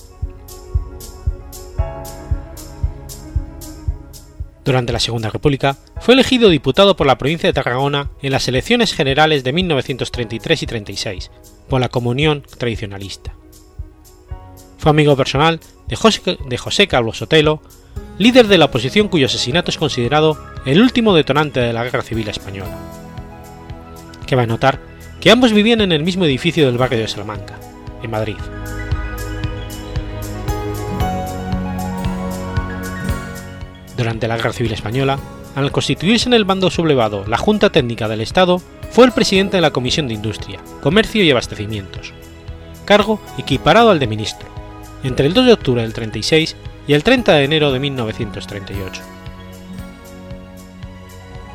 Durante la Segunda República fue elegido diputado por la provincia de Tarragona en las elecciones generales de 1933 y 36 por la Comunión Tradicionalista. Fue amigo personal de José, de José Carlos Sotelo, líder de la oposición cuyo asesinato es considerado el último detonante de la Guerra Civil Española. Que va a notar que ambos vivían en el mismo edificio del barrio de Salamanca, en Madrid. Durante la Guerra Civil Española, al constituirse en el bando sublevado la Junta Técnica del Estado, fue el presidente de la Comisión de Industria, Comercio y Abastecimientos, cargo equiparado al de ministro, entre el 2 de octubre del 36 y el 30 de enero de 1938.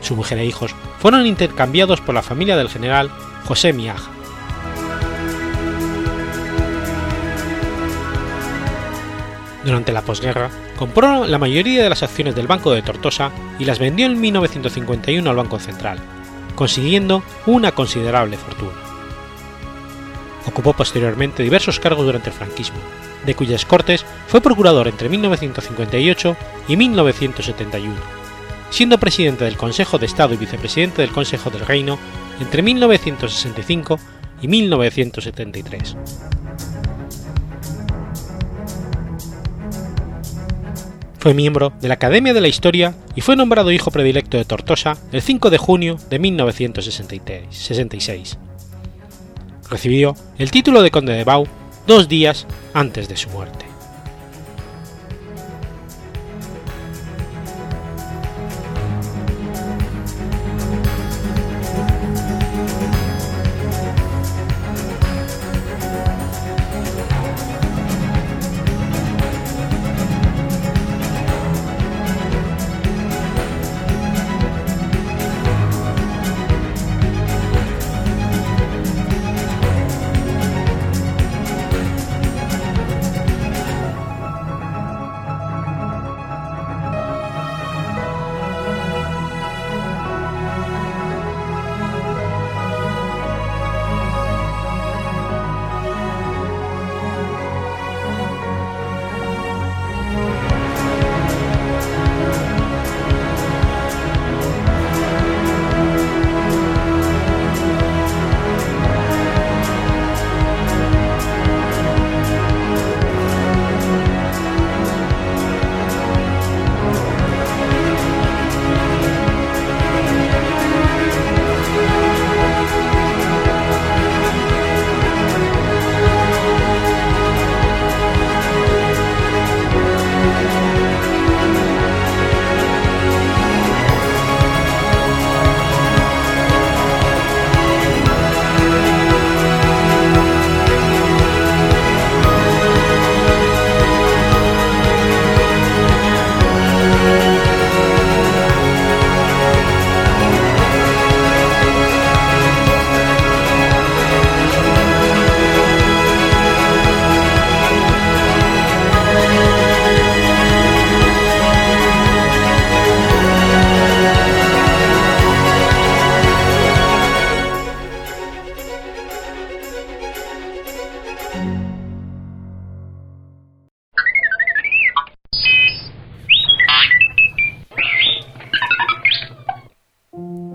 Su mujer e hijos fueron intercambiados por la familia del general José Miaja. Durante la posguerra, compró la mayoría de las acciones del Banco de Tortosa y las vendió en 1951 al Banco Central, consiguiendo una considerable fortuna. Ocupó posteriormente diversos cargos durante el franquismo, de cuyas cortes fue procurador entre 1958 y 1971, siendo presidente del Consejo de Estado y vicepresidente del Consejo del Reino entre 1965 y 1973. Fue miembro de la Academia de la Historia y fue nombrado hijo predilecto de Tortosa el 5 de junio de 1966. Recibió el título de conde de Bau dos días antes de su muerte.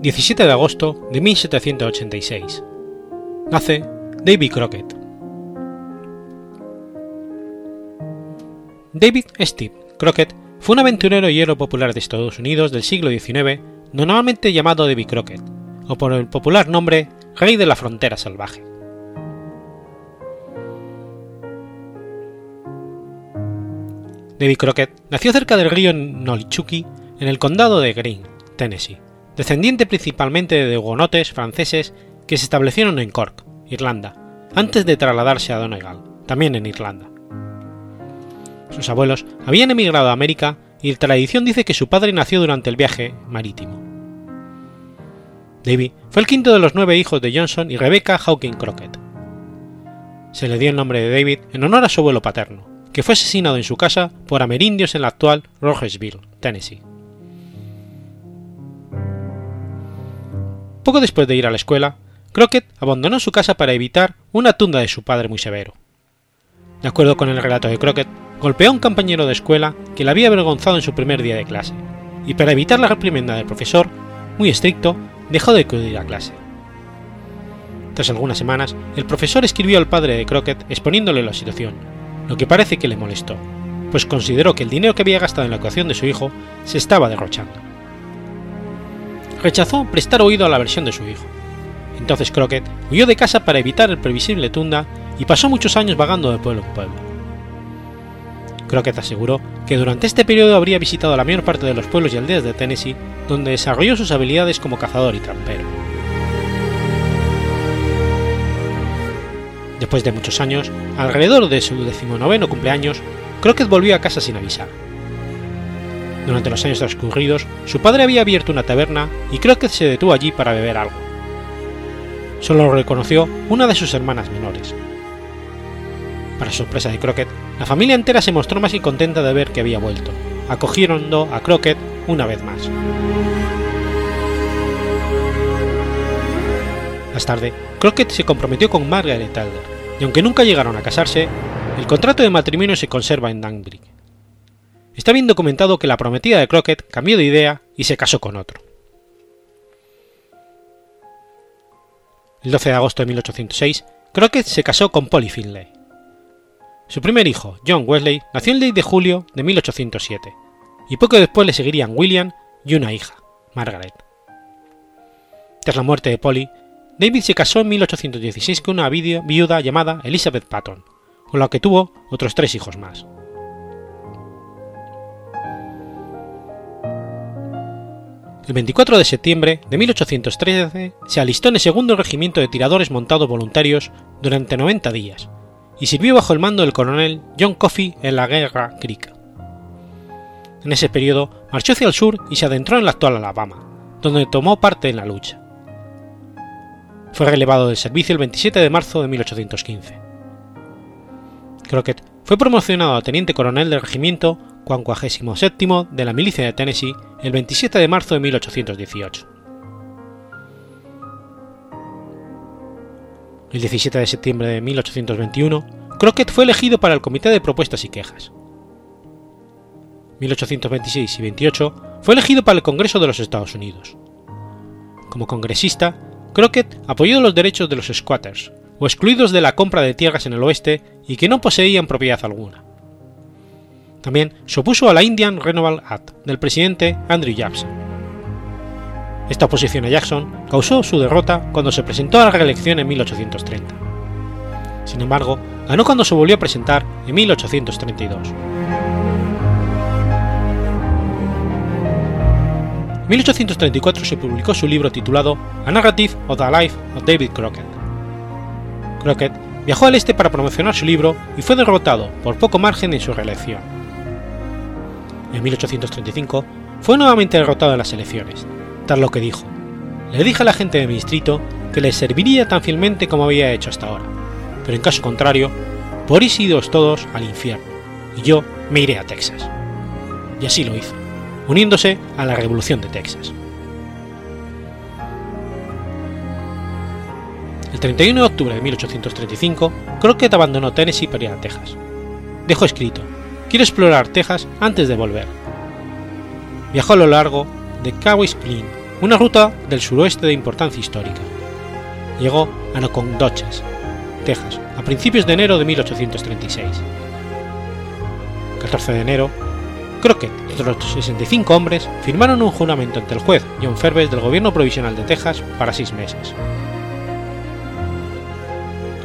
17 de agosto de 1786. Nace David Crockett. David Steve Crockett fue un aventurero y héroe popular de Estados Unidos del siglo XIX, normalmente llamado David Crockett, o por el popular nombre Rey de la Frontera Salvaje. David Crockett nació cerca del río Nolichucky en el condado de Greene, Tennessee, descendiente principalmente de hugonotes franceses que se establecieron en Cork, Irlanda, antes de trasladarse a Donegal, también en Irlanda. Sus abuelos habían emigrado a América y tradición dice que su padre nació durante el viaje marítimo. Davy fue el quinto de los nueve hijos de Johnson y Rebecca Hawking Crockett. Se le dio el nombre de David en honor a su abuelo paterno, que fue asesinado en su casa por amerindios en la actual Rogersville, Tennessee. Poco después de ir a la escuela, Crockett abandonó su casa para evitar una tunda de su padre muy severo. De acuerdo con el relato de Crockett, golpeó a un compañero de escuela que le había avergonzado en su primer día de clase, y para evitar la reprimenda del profesor, muy estricto, dejó de acudir a clase. Tras algunas semanas, el profesor escribió al padre de Crockett exponiéndole la situación, lo que parece que le molestó, pues consideró que el dinero que había gastado en la educación de su hijo se estaba derrochando. Rechazó prestar oído a la versión de su hijo. Entonces Crockett huyó de casa para evitar el previsible tunda y pasó muchos años vagando de pueblo en pueblo. Crockett aseguró que durante este periodo habría visitado la mayor parte de los pueblos y aldeas de Tennessee, donde desarrolló sus habilidades como cazador y trampero. Después de muchos años, alrededor de su decimonoveno cumpleaños, Crockett volvió a casa sin avisar. Durante los años transcurridos, su padre había abierto una taberna y Crockett se detuvo allí para beber algo. Solo lo reconoció una de sus hermanas menores, para sorpresa de Crockett, la familia entera se mostró más contenta de ver que había vuelto, acogiendo a Crockett una vez más. Más tarde, Crockett se comprometió con Margaret Elder, y aunque nunca llegaron a casarse, el contrato de matrimonio se conserva en Danbury. Está bien documentado que la prometida de Crockett cambió de idea y se casó con otro. El 12 de agosto de 1806, Crockett se casó con Polly Finlay. Su primer hijo, John Wesley, nació el 10 de julio de 1807, y poco después le seguirían William y una hija, Margaret. Tras la muerte de Polly, David se casó en 1816 con una viuda llamada Elizabeth Patton, con la que tuvo otros tres hijos más. El 24 de septiembre de 1813 se alistó en el segundo regimiento de tiradores montados voluntarios durante 90 días, y sirvió bajo el mando del coronel John Coffey en la Guerra Creek. En ese periodo marchó hacia el sur y se adentró en la actual Alabama, donde tomó parte en la lucha. Fue relevado del servicio el 27 de marzo de 1815. Crockett fue promocionado a teniente coronel del regimiento 47 de la milicia de Tennessee el 27 de marzo de 1818. El 17 de septiembre de 1821, Crockett fue elegido para el Comité de Propuestas y Quejas. 1826 y 28 fue elegido para el Congreso de los Estados Unidos. Como congresista, Crockett apoyó los derechos de los squatters, o excluidos de la compra de tierras en el oeste y que no poseían propiedad alguna. También se opuso a la Indian Renewal Act del presidente Andrew Jackson esta oposición a Jackson causó su derrota cuando se presentó a la reelección en 1830. Sin embargo, ganó cuando se volvió a presentar en 1832. En 1834 se publicó su libro titulado A Narrative of the Life of David Crockett. Crockett viajó al este para promocionar su libro y fue derrotado por poco margen en su reelección. En 1835 fue nuevamente derrotado en las elecciones, tal lo que dijo. Le dije a la gente de mi distrito que les serviría tan fielmente como había hecho hasta ahora, pero en caso contrario, por iros todos al infierno, y yo me iré a Texas. Y así lo hizo, uniéndose a la Revolución de Texas. El 31 de octubre de 1835, Crockett abandonó Tennessee para ir a Texas. Dejó escrito, quiero explorar Texas antes de volver. Viajó a lo largo de Cowes Clean una ruta del suroeste de importancia histórica. Llegó a Nacogdoches, Texas, a principios de enero de 1836. 14 de enero, Crockett y otros 65 hombres firmaron un juramento ante el juez John Ferbes del gobierno provisional de Texas para seis meses.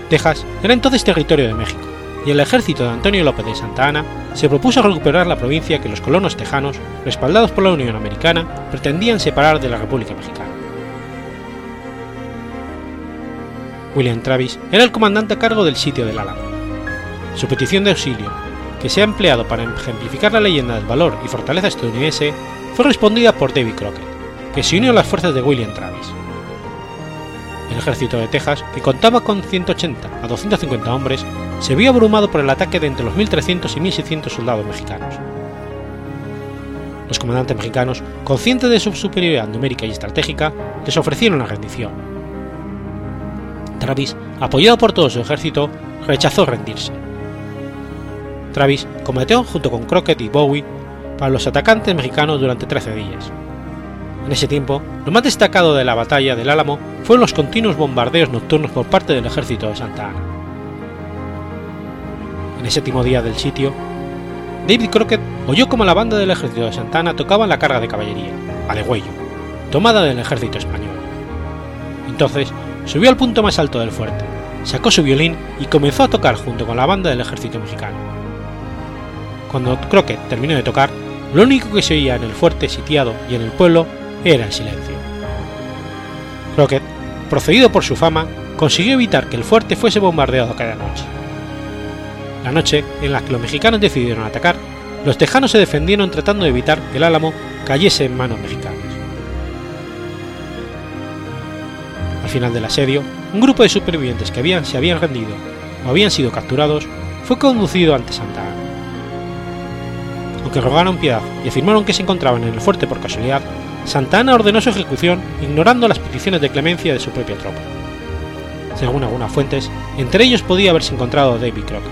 Texas era entonces territorio de México, y el ejército de Antonio López de Santa Anna se propuso recuperar la provincia que los colonos tejanos, respaldados por la Unión Americana, pretendían separar de la República Mexicana. William Travis era el comandante a cargo del sitio del Álamo. Su petición de auxilio, que se ha empleado para ejemplificar la leyenda del valor y fortaleza estadounidense, fue respondida por David Crockett, que se unió a las fuerzas de William Travis. El ejército de Texas, que contaba con 180 a 250 hombres, se vio abrumado por el ataque de entre los 1.300 y 1.600 soldados mexicanos. Los comandantes mexicanos, conscientes de su superioridad numérica y estratégica, les ofrecieron la rendición. Travis, apoyado por todo su ejército, rechazó rendirse. Travis combatió junto con Crockett y Bowie para los atacantes mexicanos durante 13 días. En ese tiempo, lo más destacado de la batalla del Álamo fueron los continuos bombardeos nocturnos por parte del ejército de Santa Ana. En el séptimo día del sitio, David Crockett oyó como la banda del ejército de Santa Ana tocaba la carga de caballería, a degüello, tomada del ejército español. Entonces subió al punto más alto del fuerte, sacó su violín y comenzó a tocar junto con la banda del ejército mexicano. Cuando Crockett terminó de tocar, lo único que se oía en el fuerte sitiado y en el pueblo era el silencio. Crockett, procedido por su fama, consiguió evitar que el fuerte fuese bombardeado cada noche. La noche en la que los mexicanos decidieron atacar, los tejanos se defendieron tratando de evitar que el álamo cayese en manos mexicanas. Al final del asedio, un grupo de supervivientes que habían, se habían rendido o habían sido capturados fue conducido ante Santa Ana. Aunque rogaron piedad y afirmaron que se encontraban en el fuerte por casualidad, Santa Ana ordenó su ejecución ignorando las peticiones de clemencia de su propia tropa. Según algunas fuentes, entre ellos podía haberse encontrado David Crockett.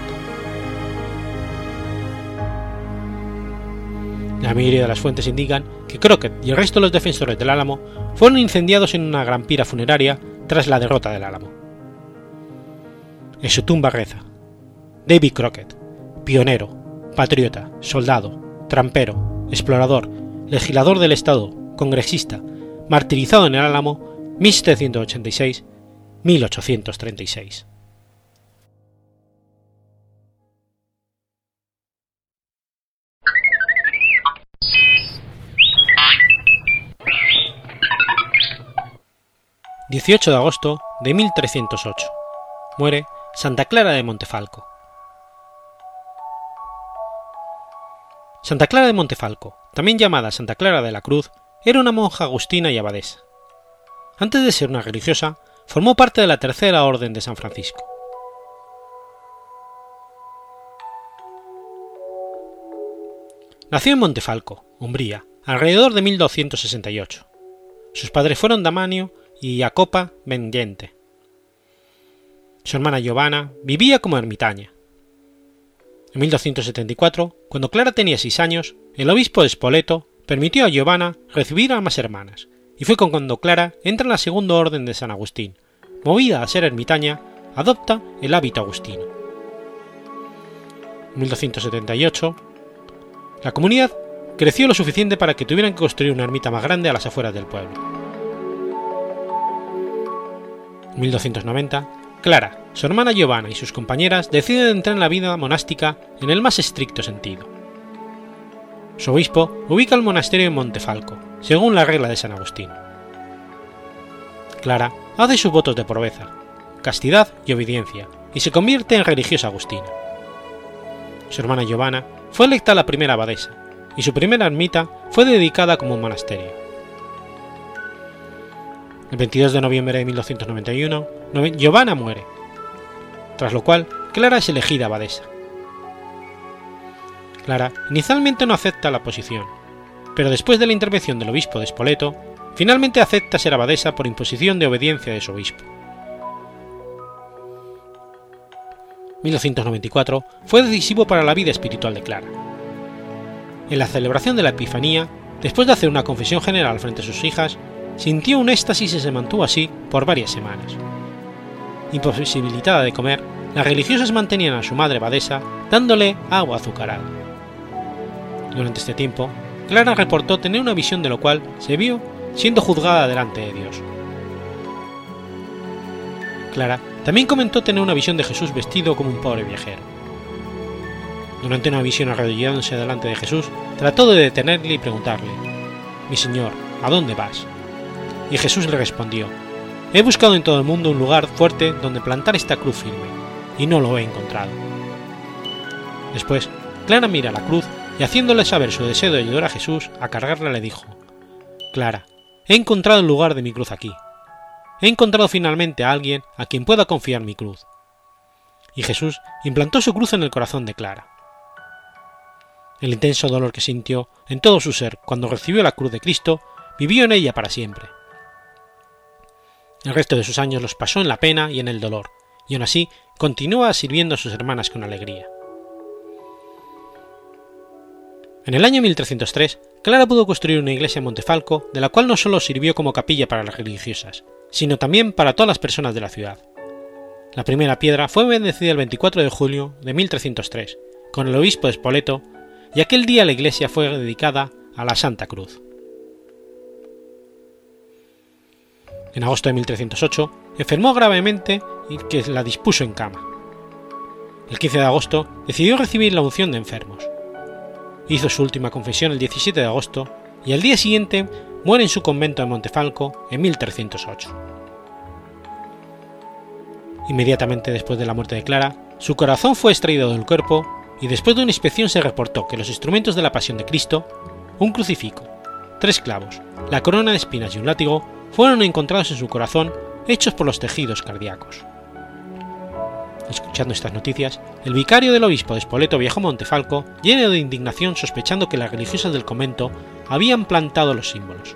La mayoría de las fuentes indican que Crockett y el resto de los defensores del Álamo fueron incendiados en una gran pira funeraria tras la derrota del Álamo. En su tumba reza: David Crockett, pionero, patriota, soldado, trampero, explorador, legislador del Estado, congresista, martirizado en el Álamo 1786-1836. 18 de agosto de 1308. Muere Santa Clara de Montefalco. Santa Clara de Montefalco, también llamada Santa Clara de la Cruz, era una monja agustina y abadesa. Antes de ser una religiosa, formó parte de la Tercera Orden de San Francisco. Nació en Montefalco, Umbría, alrededor de 1268. Sus padres fueron Damanio y Jacopa Bendiente. Su hermana Giovanna vivía como ermitaña. En 1274, cuando Clara tenía seis años, el obispo de Spoleto permitió a Giovanna recibir a más hermanas, y fue cuando Clara entra en la segunda orden de San Agustín. Movida a ser ermitaña, adopta el hábito agustino. En 1278, la comunidad creció lo suficiente para que tuvieran que construir una ermita más grande a las afueras del pueblo. 1290, Clara, su hermana Giovanna y sus compañeras deciden entrar en la vida monástica en el más estricto sentido. Su obispo ubica el monasterio en Montefalco, según la regla de San Agustín. Clara hace sus votos de pobreza, castidad y obediencia, y se convierte en religiosa agustina. Su hermana Giovanna fue electa la primera abadesa, y su primera ermita fue dedicada como un monasterio. El 22 de noviembre de 1291, Giovanna muere, tras lo cual Clara es elegida abadesa. Clara inicialmente no acepta la posición, pero después de la intervención del obispo de Spoleto, finalmente acepta ser abadesa por imposición de obediencia de su obispo. 1294 fue decisivo para la vida espiritual de Clara. En la celebración de la Epifanía, después de hacer una confesión general frente a sus hijas, sintió un éxtasis y se mantuvo así por varias semanas. Imposibilitada de comer, las religiosas mantenían a su madre abadesa dándole agua azucarada. Durante este tiempo, Clara reportó tener una visión de lo cual se vio siendo juzgada delante de Dios. Clara también comentó tener una visión de Jesús vestido como un pobre viajero. Durante una visión arrodillándose delante de Jesús, trató de detenerle y preguntarle, Mi Señor, ¿a dónde vas? Y Jesús le respondió, He buscado en todo el mundo un lugar fuerte donde plantar esta cruz firme, y no lo he encontrado. Después, Clara mira la cruz y haciéndole saber su deseo de ayudar a Jesús a cargarla le dijo, Clara, he encontrado el lugar de mi cruz aquí. He encontrado finalmente a alguien a quien pueda confiar mi cruz. Y Jesús implantó su cruz en el corazón de Clara. El intenso dolor que sintió en todo su ser cuando recibió la cruz de Cristo vivió en ella para siempre. El resto de sus años los pasó en la pena y en el dolor, y aún así continúa sirviendo a sus hermanas con alegría. En el año 1303, Clara pudo construir una iglesia en Montefalco, de la cual no solo sirvió como capilla para las religiosas, sino también para todas las personas de la ciudad. La primera piedra fue bendecida el 24 de julio de 1303, con el obispo de Spoleto, y aquel día la iglesia fue dedicada a la Santa Cruz. En agosto de 1308, enfermó gravemente y que la dispuso en cama. El 15 de agosto decidió recibir la unción de enfermos. Hizo su última confesión el 17 de agosto y al día siguiente muere en su convento de Montefalco en 1308. Inmediatamente después de la muerte de Clara, su corazón fue extraído del cuerpo y después de una inspección se reportó que los instrumentos de la pasión de Cristo, un crucifijo, tres clavos, la corona de espinas y un látigo fueron encontrados en su corazón hechos por los tejidos cardíacos. Escuchando estas noticias, el vicario del obispo de Spoleto viajó a Montefalco lleno de indignación sospechando que las religiosas del convento habían plantado los símbolos.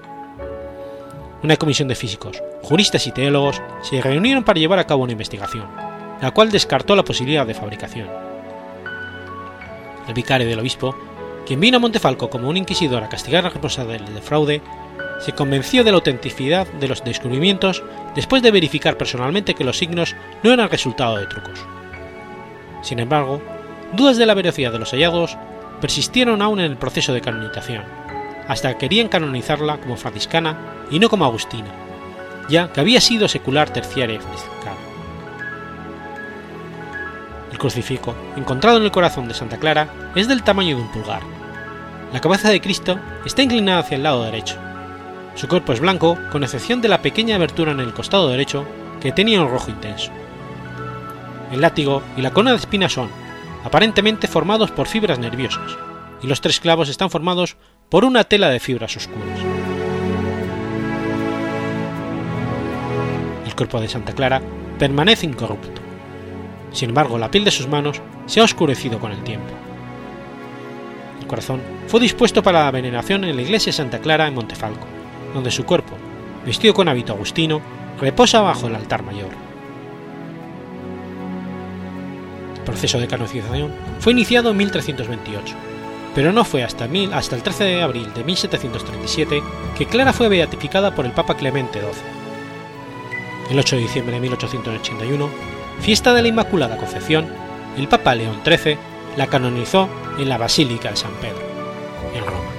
Una comisión de físicos, juristas y teólogos se reunieron para llevar a cabo una investigación, la cual descartó la posibilidad de fabricación. El vicario del obispo, quien vino a Montefalco como un inquisidor a castigar a los responsables del fraude, se convenció de la autenticidad de los descubrimientos después de verificar personalmente que los signos no eran resultado de trucos. Sin embargo, dudas de la veracidad de los hallazgos persistieron aún en el proceso de canonización, hasta que querían canonizarla como franciscana y no como agustina, ya que había sido secular terciaria franciscana. El crucifijo, encontrado en el corazón de Santa Clara, es del tamaño de un pulgar. La cabeza de Cristo está inclinada hacia el lado derecho, su cuerpo es blanco, con excepción de la pequeña abertura en el costado derecho, que tenía un rojo intenso. El látigo y la corona de espinas son, aparentemente, formados por fibras nerviosas, y los tres clavos están formados por una tela de fibras oscuras. El cuerpo de Santa Clara permanece incorrupto. Sin embargo, la piel de sus manos se ha oscurecido con el tiempo. El corazón fue dispuesto para la veneración en la iglesia de Santa Clara en Montefalco donde su cuerpo, vestido con hábito agustino, reposa bajo el altar mayor. El proceso de canonización fue iniciado en 1328, pero no fue hasta, el 13 de abril de 1737 que Clara fue beatificada por el Papa Clemente XII. El 8 de diciembre de 1881, fiesta de la Inmaculada Concepción, el Papa León XIII la canonizó en la Basílica de San Pedro, en Roma.